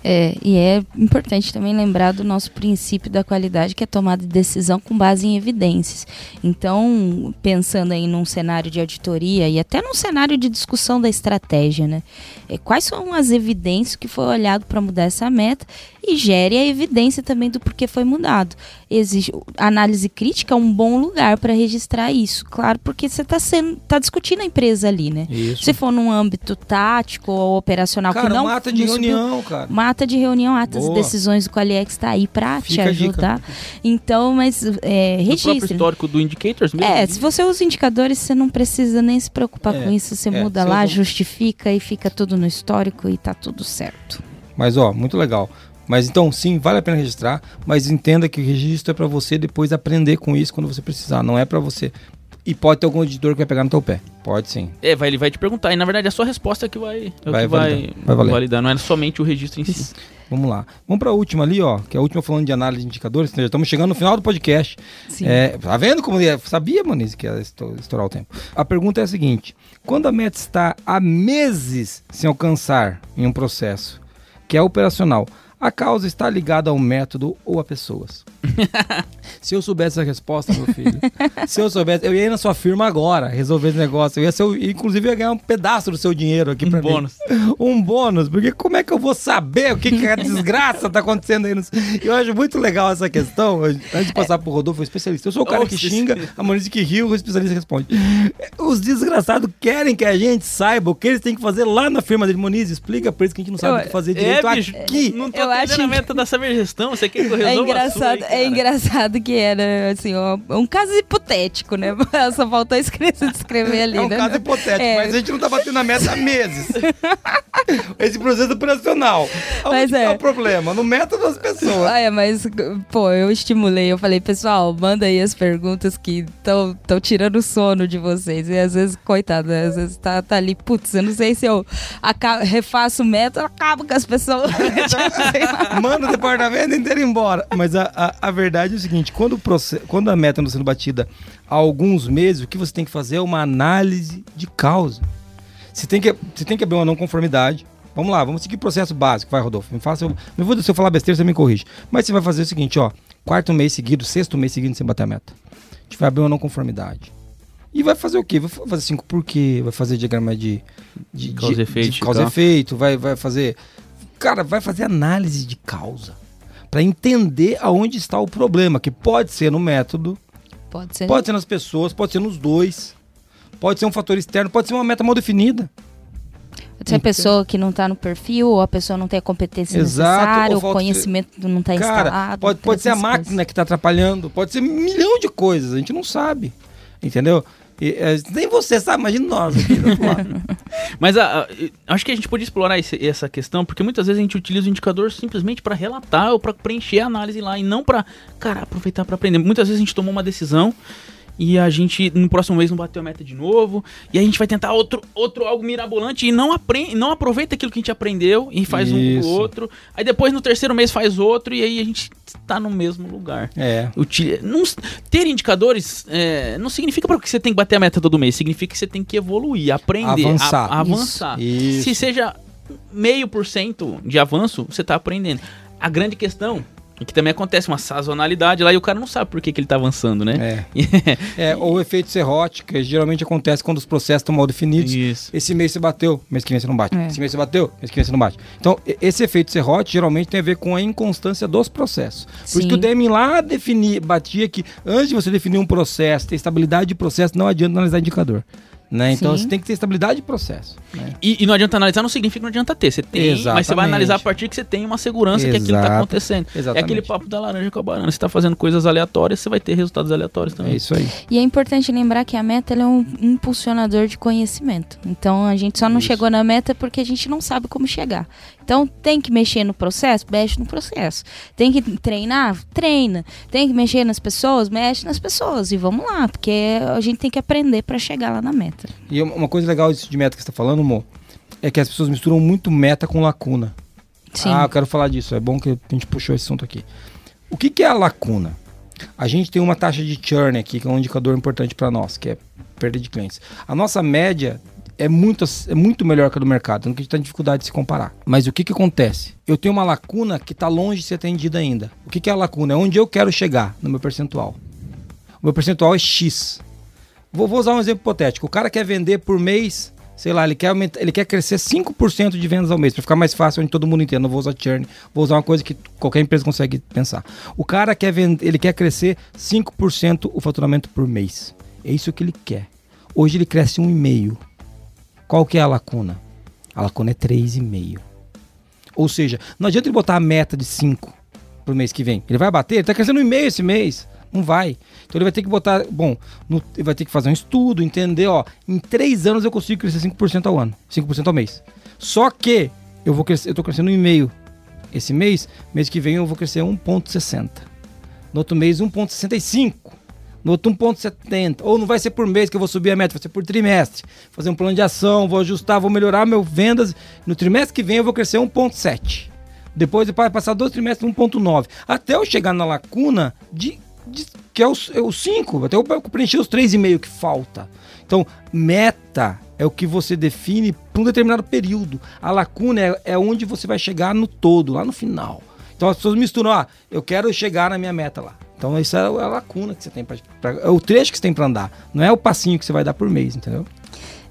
Speaker 3: É, e é importante também lembrar do nosso princípio da qualidade, que é tomada de decisão com base em evidências. Então, pensando aí num cenário de auditoria e até num cenário de discussão da estratégia, né? É, quais são as evidências que foi olhado para mudar essa meta e gere a evidência também do porquê foi mudado. Existe análise crítica é um bom lugar para registrar isso, claro, porque você está sendo tá discutindo a empresa ali, né?
Speaker 1: Isso.
Speaker 3: Se for num âmbito tático ou operacional
Speaker 1: Cara,
Speaker 3: que não
Speaker 1: mata de reunião, cara.
Speaker 3: Mata de reunião, atas
Speaker 1: Boa.
Speaker 3: e decisões do Qualiex está aí para te ajudar. Então, mas é,
Speaker 4: No próprio
Speaker 3: registre.
Speaker 4: histórico do Indicators mesmo.
Speaker 3: É, se você usa indicadores, você não precisa nem se preocupar
Speaker 1: É,
Speaker 3: com isso. Você
Speaker 1: é,
Speaker 3: muda lá,
Speaker 1: usa-
Speaker 3: justifica e fica tudo no histórico e tá tudo certo.
Speaker 1: Mas ó, muito legal. Mas então, sim, vale a pena registrar, mas entenda que o registro é para você depois aprender com isso quando você precisar, não é para você. E pode ter algum editor que vai pegar no teu pé. Pode sim.
Speaker 4: É, vai, ele vai te perguntar. E na verdade a sua resposta é que vai, é
Speaker 1: Vai
Speaker 4: que vai,
Speaker 1: validar, vai valer.
Speaker 4: validar. Não é somente o registro em si.
Speaker 1: Vamos lá. Vamos para a última ali, ó, que é a última falando de análise de indicadores. Já estamos chegando no final do podcast.
Speaker 3: Sim.
Speaker 1: É, tá vendo como ia- sabia, Moniz, que ia esto- estourar o tempo. A pergunta é a seguinte: quando a meta está há meses sem alcançar em um processo que é operacional, a causa está ligada ao método ou a pessoas? se eu soubesse a resposta, meu filho, se eu soubesse, eu ia ir na sua firma agora resolver esse negócio. Eu ia ser, inclusive, eu ia ganhar um pedaço do seu dinheiro aqui
Speaker 4: Um
Speaker 1: pra
Speaker 4: bônus.
Speaker 1: mim. Um bônus, porque como é que eu vou saber o que, que a desgraça tá acontecendo aí? No... Eu acho muito legal essa questão. Antes de passar pro Rodolfo, eu especialista. Eu sou o cara
Speaker 4: Oh,
Speaker 1: que xinga, a Monize que ri, o especialista responde. Os desgraçados querem que a gente saiba o que eles têm que fazer lá na firma dele. Monize, explica pra eles que a gente não sabe
Speaker 3: Eu-
Speaker 1: o que fazer direito
Speaker 4: É,
Speaker 1: aqui.
Speaker 4: não tô
Speaker 3: Eu acho
Speaker 4: a meta da saber gestão. Você quer que eu resolva
Speaker 3: É engraçado,
Speaker 4: aí,
Speaker 3: é engraçado que era assim, ó, um caso hipotético, né? Só faltou escrever, descrever ali,
Speaker 1: É um
Speaker 3: né?
Speaker 1: caso hipotético,
Speaker 3: É.
Speaker 1: mas a gente não tá batendo a meta há meses. Esse processo operacional. Onde
Speaker 3: Mas
Speaker 1: tá
Speaker 3: é.
Speaker 1: o problema? No método das pessoas.
Speaker 3: Ah, é, mas, pô, eu estimulei, eu falei, pessoal, manda aí as perguntas que estão tirando o sono de vocês. E às vezes, coitado, né, às vezes tá, tá ali, putz, eu não sei se eu aca- refaço o método, eu acabo com as pessoas.
Speaker 1: Manda o departamento inteiro embora. Mas a, a, a verdade é o seguinte: quando, o quando a meta não está sendo batida há alguns meses, o que você tem que fazer é uma análise de causa. Você tem que, você tem que abrir uma não conformidade. Vamos lá, vamos seguir o processo básico. Vai, Rodolfo. Me faça, eu, me vou, se eu falar besteira, você me corrige. Mas você vai fazer o seguinte: ó, quarto mês seguido, sexto mês seguido sem bater a meta. A gente vai abrir uma não conformidade. E vai fazer o quê? Vai fazer cinco por quê? Vai fazer diagrama de, de,
Speaker 4: Causa e
Speaker 1: de-
Speaker 4: efeito
Speaker 1: de causa
Speaker 4: tal.
Speaker 1: efeito, vai, vai fazer. Cara, vai fazer análise de causa. Pra entender aonde está o problema, que pode ser no método,
Speaker 3: Pode ser.
Speaker 1: pode ser nas pessoas, pode ser nos dois, pode ser um fator externo, pode ser uma meta mal definida.
Speaker 3: Pode ser a pessoa que não tá no perfil, ou a pessoa não tem a competência
Speaker 1: Exato,
Speaker 3: necessária,
Speaker 1: ou
Speaker 3: o conhecimento não tá
Speaker 1: Cara,
Speaker 3: instalado.
Speaker 1: pode, pode ser a máquina
Speaker 3: coisas.
Speaker 1: que está atrapalhando, pode ser um milhão de coisas, a gente não sabe. Entendeu? E, é, nem você sabe, imagina nós aqui do outro lado.
Speaker 4: Mas a- a- acho que a gente podia explorar esse- essa questão, porque muitas vezes a gente utiliza o indicador simplesmente para relatar ou para preencher a análise lá e não para, cara, aproveitar para aprender. Muitas vezes a gente tomou uma decisão e a gente no próximo mês não bateu a meta de novo, e a gente vai tentar outro, outro algo mirabolante e não aprende, não aproveita aquilo que a gente aprendeu e faz um
Speaker 1: Isso.
Speaker 4: pro outro. Aí depois no terceiro mês faz outro e aí a gente tá no mesmo lugar.
Speaker 1: É.
Speaker 4: Uti- não- ter indicadores é, não significa para que você tem que bater a meta todo mês, significa que você tem que evoluir, aprender,
Speaker 1: Avançar.
Speaker 4: a- avançar.
Speaker 1: Isso.
Speaker 4: Se seja meio por cento de avanço, você tá aprendendo. A grande questão que também acontece uma sazonalidade lá e o cara não sabe por que, que ele tá avançando, né?
Speaker 1: É. É, ou o efeito serrote, que geralmente acontece quando os processos estão mal definidos.
Speaker 4: Isso.
Speaker 1: Esse mês você bateu, mês que vem você não bate.
Speaker 3: É.
Speaker 1: Esse mês você bateu, mês que vem você não bate. Então, esse efeito serrote geralmente tem a ver com a inconstância dos processos. Por isso
Speaker 3: Sim.
Speaker 1: que o Deming lá definir, batia que antes de você definir um processo, ter estabilidade de processo, não adianta analisar indicador. Né? Então
Speaker 3: Sim.
Speaker 1: você tem que ter estabilidade de processo. Né?
Speaker 4: E, e não adianta analisar, não significa que não adianta ter. Você tem, mas você vai
Speaker 1: Exatamente.
Speaker 4: analisar a partir que você tem uma segurança que aquilo tá
Speaker 1: Exato.
Speaker 4: acontecendo. É
Speaker 1: Exatamente.
Speaker 4: aquele papo da laranja com a banana. Você tá fazendo coisas aleatórias, você vai ter resultados aleatórios
Speaker 1: É
Speaker 4: também.
Speaker 1: isso aí.
Speaker 3: E é importante lembrar que a meta ela é um impulsionador de conhecimento. Então a gente só não
Speaker 1: Isso.
Speaker 3: chegou na meta porque a gente não sabe como chegar. Então tem que mexer no processo, mexe no processo. Tem que treinar, treina. Tem que mexer nas pessoas, mexe nas pessoas. E vamos lá, porque a gente tem que aprender para chegar lá na meta. Exato.
Speaker 1: E uma coisa legal de meta que você está falando, Mo, é que as pessoas misturam muito meta com lacuna.
Speaker 3: Sim.
Speaker 1: Ah, eu quero falar disso. É bom que a gente puxou esse assunto aqui. O que, que é a lacuna? A gente tem uma taxa de churn aqui, que é um indicador importante para nós, que é perda de clientes. A nossa média é muito, é muito melhor que a do mercado, então a gente tem dificuldade de se comparar. Mas o que, que acontece? Eu tenho uma lacuna que está longe de ser atendida ainda. O que, que é a lacuna? É onde eu quero chegar no meu percentual. O meu percentual é X. Vou, vou usar um exemplo hipotético. O cara quer vender por mês, sei lá, ele quer, ele quer crescer 5% de vendas ao mês, para ficar mais fácil, onde todo mundo entenda. Não vou usar churn, vou usar uma coisa que qualquer empresa consegue pensar. O cara quer vender, ele quer crescer 5% o faturamento por mês. É isso que ele quer. Hoje ele cresce 1,5%. Qual que é a lacuna? A lacuna é 3,5%. Ou seja, não adianta ele botar a meta de 5 pro mês que vem. Ele vai bater, ele tá crescendo um e-mail esse mês. Não vai. Então ele vai ter que botar. Bom, no- ele vai ter que fazer um estudo, entender, ó. Em três anos eu consigo crescer 5% ao ano. 5% ao mês. Só que eu vou crescer, eu tô crescendo um e-mail. Esse mês, mês que vem eu vou crescer 1,60. No outro mês, 1,65. No outro, 1,70. Ou não vai ser por mês que eu vou subir a meta, vai ser por trimestre. Fazer um plano de ação, vou ajustar, vou melhorar meu vendas. No trimestre que vem eu vou crescer 1,7. Depois vai passar dois trimestres 1,9. Até eu chegar na lacuna de- que é o, é o 5. Até eu preencher os 3,5 que falta. Então, meta é o que você define para um determinado período. A lacuna é, é onde você vai chegar no todo, lá no final. Então as pessoas misturam, ah, eu quero chegar na minha meta lá. Então isso é a lacuna que você tem para é o trecho que você tem para andar, não é o passinho que você vai dar por mês, entendeu?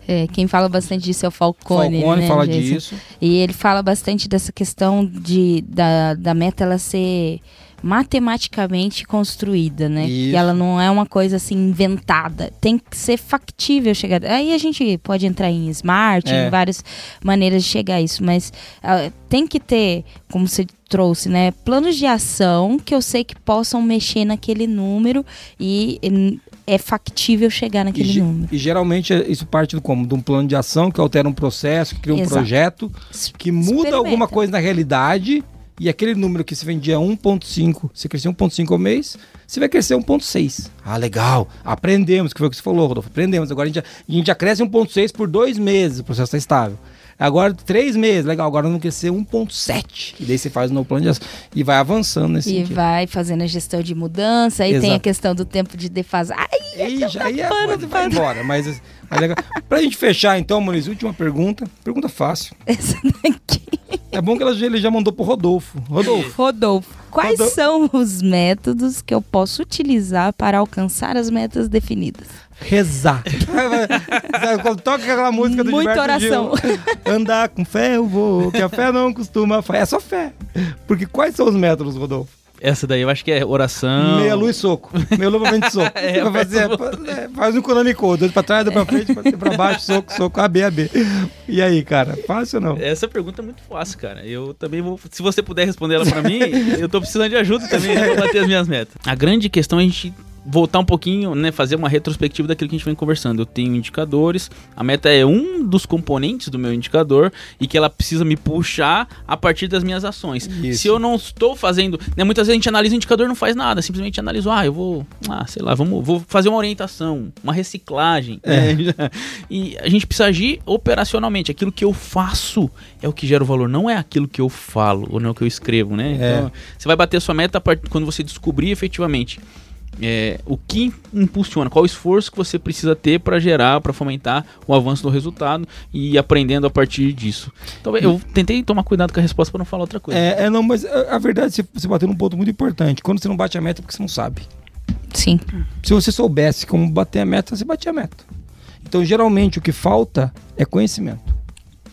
Speaker 3: É, quem fala bastante disso é o Falcone.
Speaker 1: Falcone
Speaker 3: né,
Speaker 1: fala
Speaker 3: Jason?
Speaker 1: disso.
Speaker 3: E ele fala bastante dessa questão de, da, da meta ela ser matematicamente construída, né?
Speaker 1: Isso.
Speaker 3: Que ela não é uma coisa assim inventada. Tem que ser factível chegar. Aí a gente pode entrar em smart,
Speaker 1: É.
Speaker 3: em várias maneiras de chegar a isso, mas ah, tem que ter, como você trouxe, né, planos de ação que eu sei que possam mexer naquele número e hum, é factível chegar
Speaker 1: E,
Speaker 3: naquele
Speaker 1: ge-
Speaker 3: número.
Speaker 1: e geralmente é- isso parte do como? De um plano de ação que altera um processo, que cria um
Speaker 3: Exato.
Speaker 1: projeto, que muda
Speaker 3: Experimenta.
Speaker 1: alguma coisa na realidade e aquele número que se vendia 1.5, se crescer 1.5 ao mês, você vai crescer 1.6. Ah, legal. Aprendemos, que foi o que você falou, Rodolfo. Aprendemos. Agora a gente já, a gente já cresce 1.6 por dois meses, o processo está estável. Agora, três meses, legal. Agora vamos crescer 1.7. E daí você faz novo plano de ação e vai avançando nesse
Speaker 3: E
Speaker 1: sentido.
Speaker 3: vai fazendo a gestão de mudança, aí tem a
Speaker 1: Exato.
Speaker 3: questão do tempo de defasagem.
Speaker 1: E já ia
Speaker 3: pano,
Speaker 1: pode- vai
Speaker 3: pano.
Speaker 1: embora. Mas, mas legal. Pra gente fechar, então, Maurício, última pergunta. Pergunta fácil.
Speaker 3: essa daqui.
Speaker 1: É bom que ela, ele já mandou pro Rodolfo. Rodolfo.
Speaker 3: Rodolfo, quais
Speaker 1: Rodolfo.
Speaker 3: são os métodos que eu posso utilizar para alcançar as metas definidas?
Speaker 1: Rezar. Toca aquela música do
Speaker 3: Muita
Speaker 1: Gilberto Gil.
Speaker 3: oração.
Speaker 1: Andar com fé eu vou, que a fé não costuma. É só fé. Porque quais são os métodos, Rodolfo?
Speaker 4: Essa daí eu acho que é oração.
Speaker 1: Meia luz e soco. Meia lua pra frente soco.
Speaker 4: É,
Speaker 1: fazer, é, faz um Konami Code. Dois pra trás, dois pra frente, pra, pra baixo, soco, soco, A, B, A, B. E aí, cara? Fácil ou não?
Speaker 4: Essa pergunta é muito fácil, cara. Eu também vou. Se você puder responder ela pra mim, eu tô precisando de ajuda também pra bater as minhas metas. A grande questão é a gente voltar um pouquinho, né? Fazer uma retrospectiva daquilo que a gente vem conversando. Eu tenho indicadores, a meta é um dos componentes do meu indicador e que ela precisa me puxar a partir das minhas ações.
Speaker 1: Isso.
Speaker 4: Se eu não estou fazendo. Né, muitas vezes a gente analisa o indicador e não faz nada, simplesmente analisa, ah, eu vou. Ah, sei lá, vamos, vou fazer uma orientação, uma reciclagem. né? E a gente precisa agir operacionalmente. Aquilo que eu faço é o que gera o valor, não é aquilo que eu falo ou não é o que eu escrevo, né?
Speaker 1: É.
Speaker 4: Então, você vai bater a sua meta quando você descobrir efetivamente é, o que impulsiona, qual o esforço que você precisa ter para gerar, para fomentar o avanço do resultado e ir aprendendo a partir disso. Então, eu tentei tomar cuidado com a resposta para não falar outra coisa.
Speaker 1: É, é, não, mas a, a verdade, você, você bateu num ponto muito importante. Quando você não bate a meta, é porque você não sabe.
Speaker 3: Sim.
Speaker 1: Se você soubesse como bater a meta, você batia a meta. Então, geralmente, o que falta é conhecimento.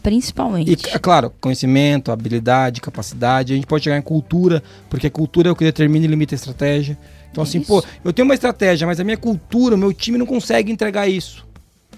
Speaker 3: Principalmente.
Speaker 1: E, é claro, conhecimento, habilidade, capacidade. A gente pode chegar em cultura, porque a cultura é o que determina e limita a estratégia. Então, assim,
Speaker 3: Isso.
Speaker 1: pô, eu tenho uma estratégia, mas a minha cultura, o meu time não consegue entregar isso.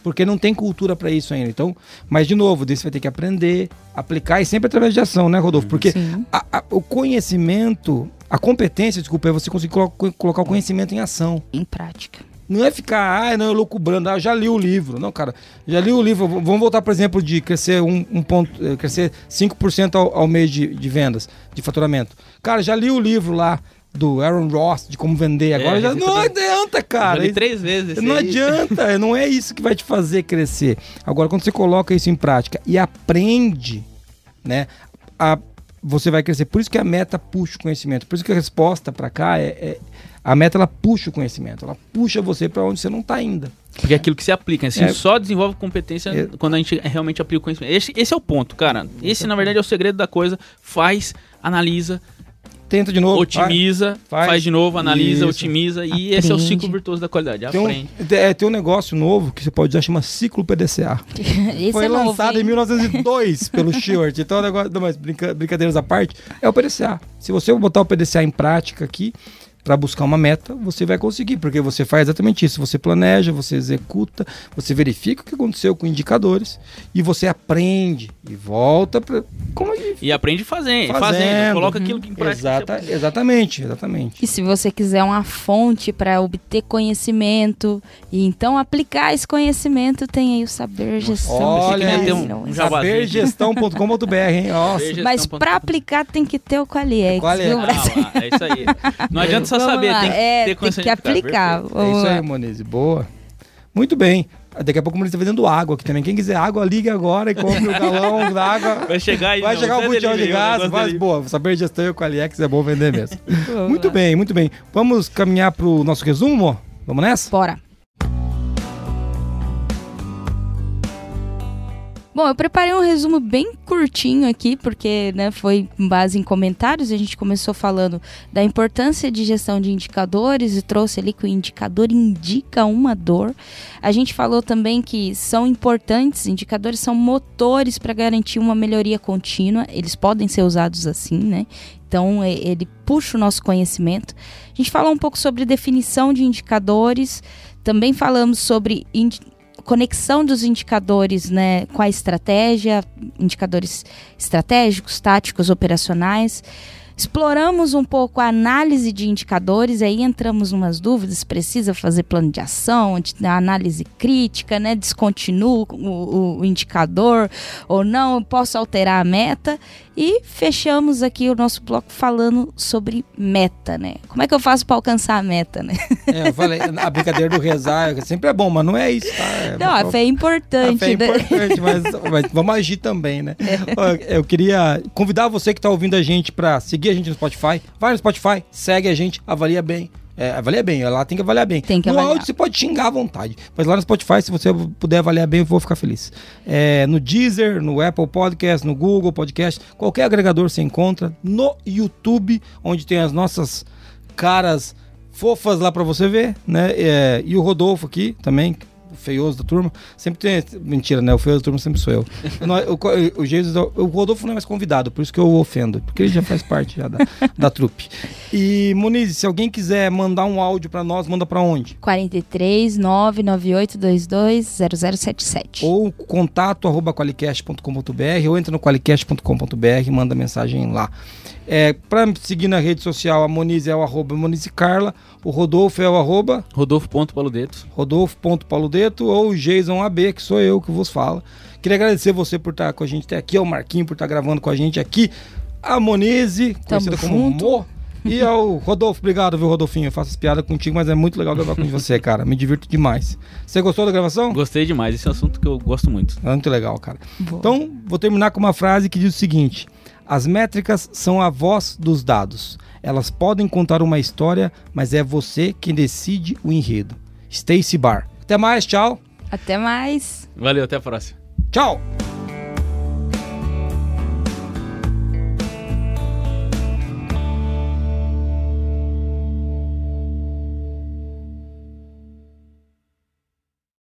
Speaker 1: Porque não tem cultura para isso ainda. Então, mas de novo, você vai ter que aprender, aplicar e sempre através de ação, né, Rodolfo? Porque
Speaker 3: Sim.
Speaker 1: a- a- o conhecimento, a competência, desculpa, é você conseguir colo- colocar o conhecimento em ação.
Speaker 3: Em prática.
Speaker 1: Não é ficar, ah, não, eu loucubrando, ah, já li o livro. Não, cara, já li o livro. Vamos voltar, por exemplo, de crescer um, um ponto, eh, crescer 5% ao, ao mês de, de vendas, de faturamento. Cara, já li o livro lá do Aaron Ross, de como vender. Agora
Speaker 4: É,
Speaker 1: já não
Speaker 4: pra-
Speaker 1: adianta, cara. Isso-
Speaker 4: três vezes.
Speaker 1: não
Speaker 4: aí.
Speaker 1: adianta, não é isso que vai te fazer crescer. Agora, quando você coloca isso em prática e aprende, né, a- você vai crescer. Por isso que a meta puxa o conhecimento. Por isso que a resposta para cá é, é- a meta ela puxa o conhecimento, ela puxa você para onde você não tá ainda.
Speaker 4: Porque é aquilo que se aplica. Assim,
Speaker 1: É.
Speaker 4: só desenvolve competência
Speaker 1: É.
Speaker 4: quando a gente realmente aplica o conhecimento. Esse, esse é o ponto, cara. Esse, na verdade, é o segredo da coisa. Faz, analisa,
Speaker 1: Tenta de novo.
Speaker 4: otimiza,
Speaker 1: faz.
Speaker 4: faz, de novo, analisa,
Speaker 1: Isso.
Speaker 4: otimiza. E esse é o
Speaker 3: Aprende.
Speaker 4: ciclo virtuoso da qualidade.
Speaker 1: Tem um,
Speaker 4: Aprende.
Speaker 1: é, tem um negócio novo que você pode usar, chama ciclo PDCA. Foi
Speaker 3: é novo,
Speaker 1: lançado
Speaker 3: hein?
Speaker 1: em 1902 pelo Stewart. Então, o negócio, não, mas brinca- brincadeiras à parte, é o PDCA. Se você botar o PDCA em prática aqui, para buscar uma meta, você vai conseguir, porque você faz exatamente isso. Você planeja, você executa, você verifica o que aconteceu com indicadores e você aprende e volta para. Como a gente
Speaker 4: E aprende fazendo,
Speaker 1: Fazendo.
Speaker 4: fazendo. Coloca aquilo que em prática. você
Speaker 1: Exata,
Speaker 4: aprendeu.
Speaker 1: exatamente, exatamente.
Speaker 3: E se você quiser uma fonte para obter conhecimento e então aplicar esse conhecimento, tem aí o saber gestão.
Speaker 1: Olha
Speaker 3: Mas
Speaker 4: um- um.
Speaker 1: Sabergestão.com.br, hein? Nossa.
Speaker 3: Mas para aplicar tem que ter o Qualiex,
Speaker 1: Qual é? Ah?
Speaker 4: Ah, lá, é isso aí. Não adianta só
Speaker 3: Vamos
Speaker 4: saber,
Speaker 3: lá.
Speaker 4: tem que
Speaker 3: é,
Speaker 4: ter
Speaker 3: tem que
Speaker 4: de aplicar. Perfeito.
Speaker 1: É isso
Speaker 3: lá.
Speaker 1: aí, Monize. Boa. Muito bem. Daqui a pouco o Monize tá vendendo água aqui também. Quem quiser água, liga agora e compre o galão da água.
Speaker 4: Vai chegar aí.
Speaker 1: Vai
Speaker 4: não,
Speaker 1: chegar o botijão de
Speaker 4: delivery,
Speaker 1: gás, mas boa, saber gestão e o Qualiex é bom vender mesmo. Muito
Speaker 3: lá.
Speaker 1: bem, muito bem. Vamos caminhar pro nosso resumo? Vamos nessa?
Speaker 3: Bora. Bom, eu preparei um resumo bem curtinho aqui, porque né, foi com base em comentários. A gente começou falando da importância de gestão de indicadores e trouxe ali que o indicador indica uma dor. A gente falou também que são importantes, indicadores são motores para garantir uma melhoria contínua. Eles podem ser usados assim, né? Então, ele puxa o nosso conhecimento. A gente falou um pouco sobre definição de indicadores, também falamos sobre conexão dos indicadores né, com a estratégia, indicadores estratégicos, táticos, operacionais. Exploramos um pouco a análise de indicadores, aí entramos umas dúvidas, precisa fazer plano de ação, análise crítica, né? Descontinua o, o- indicador ou não, posso alterar a meta. E fechamos aqui o nosso bloco falando sobre meta, né? Como é que eu faço para alcançar a meta, né?
Speaker 1: É, eu falei, a brincadeira do rezar sempre é bom, mas não é isso, tá? É,
Speaker 3: Não, a fé é importante,
Speaker 1: A fé é
Speaker 3: né?
Speaker 1: importante, mas, mas vamos agir também, né? Ó, Eu queria convidar você que está ouvindo a gente para seguir a gente no Spotify. Vai no Spotify, segue a gente, avalia bem. É, avalia bem, lá tem que avaliar bem.
Speaker 3: Tem que
Speaker 1: no
Speaker 3: avaliar.
Speaker 1: áudio você pode xingar à vontade, mas lá no Spotify, se você puder avaliar bem, eu vou ficar feliz. É, no Deezer, no Apple Podcast, no Google Podcast, qualquer agregador você encontra. No YouTube, onde tem as nossas caras fofas lá pra você ver, né? É, e o Rodolfo aqui também, feioso da turma. Sempre tem. Mentira, né? O feioso da turma sempre sou eu. O, o, Jesus, o Rodolfo não é mais convidado, por isso que eu ofendo, porque ele já faz parte já da, da trupe. E, Muniz, se alguém quiser mandar um áudio pra nós, manda pra onde?
Speaker 3: 43 99822 0077.
Speaker 1: Ou contato arroba qualicast.com.br ou entra no qualicast.com.br e manda mensagem lá. É, pra me seguir na rede social, a Moniz é o arroba Carla, o Rodolfo é o arroba
Speaker 4: Rodolfo.paludeto.
Speaker 1: Rodolfo.paludeto ou Jason AB, que sou eu que vos falo. Queria agradecer você por estar com a gente até aqui, ao Marquinho por estar gravando com a gente aqui, a Monize, conhecida como
Speaker 3: junto.
Speaker 1: Mo, e ao Rodolfo. Obrigado, viu, Rodolfinho? Eu faço as piadas contigo, mas é muito legal gravar com você, cara. Me divirto demais. Você gostou da gravação?
Speaker 4: Gostei demais. Esse é um assunto que eu gosto muito.
Speaker 1: É muito legal, cara.
Speaker 3: Boa.
Speaker 1: Então, vou terminar com uma frase que diz o seguinte: As métricas são a voz dos dados. Elas podem contar uma história, mas é você quem decide o enredo. Stacy Bar. Até mais, tchau.
Speaker 3: Até mais.
Speaker 4: Valeu, até a próxima.
Speaker 1: Tchau.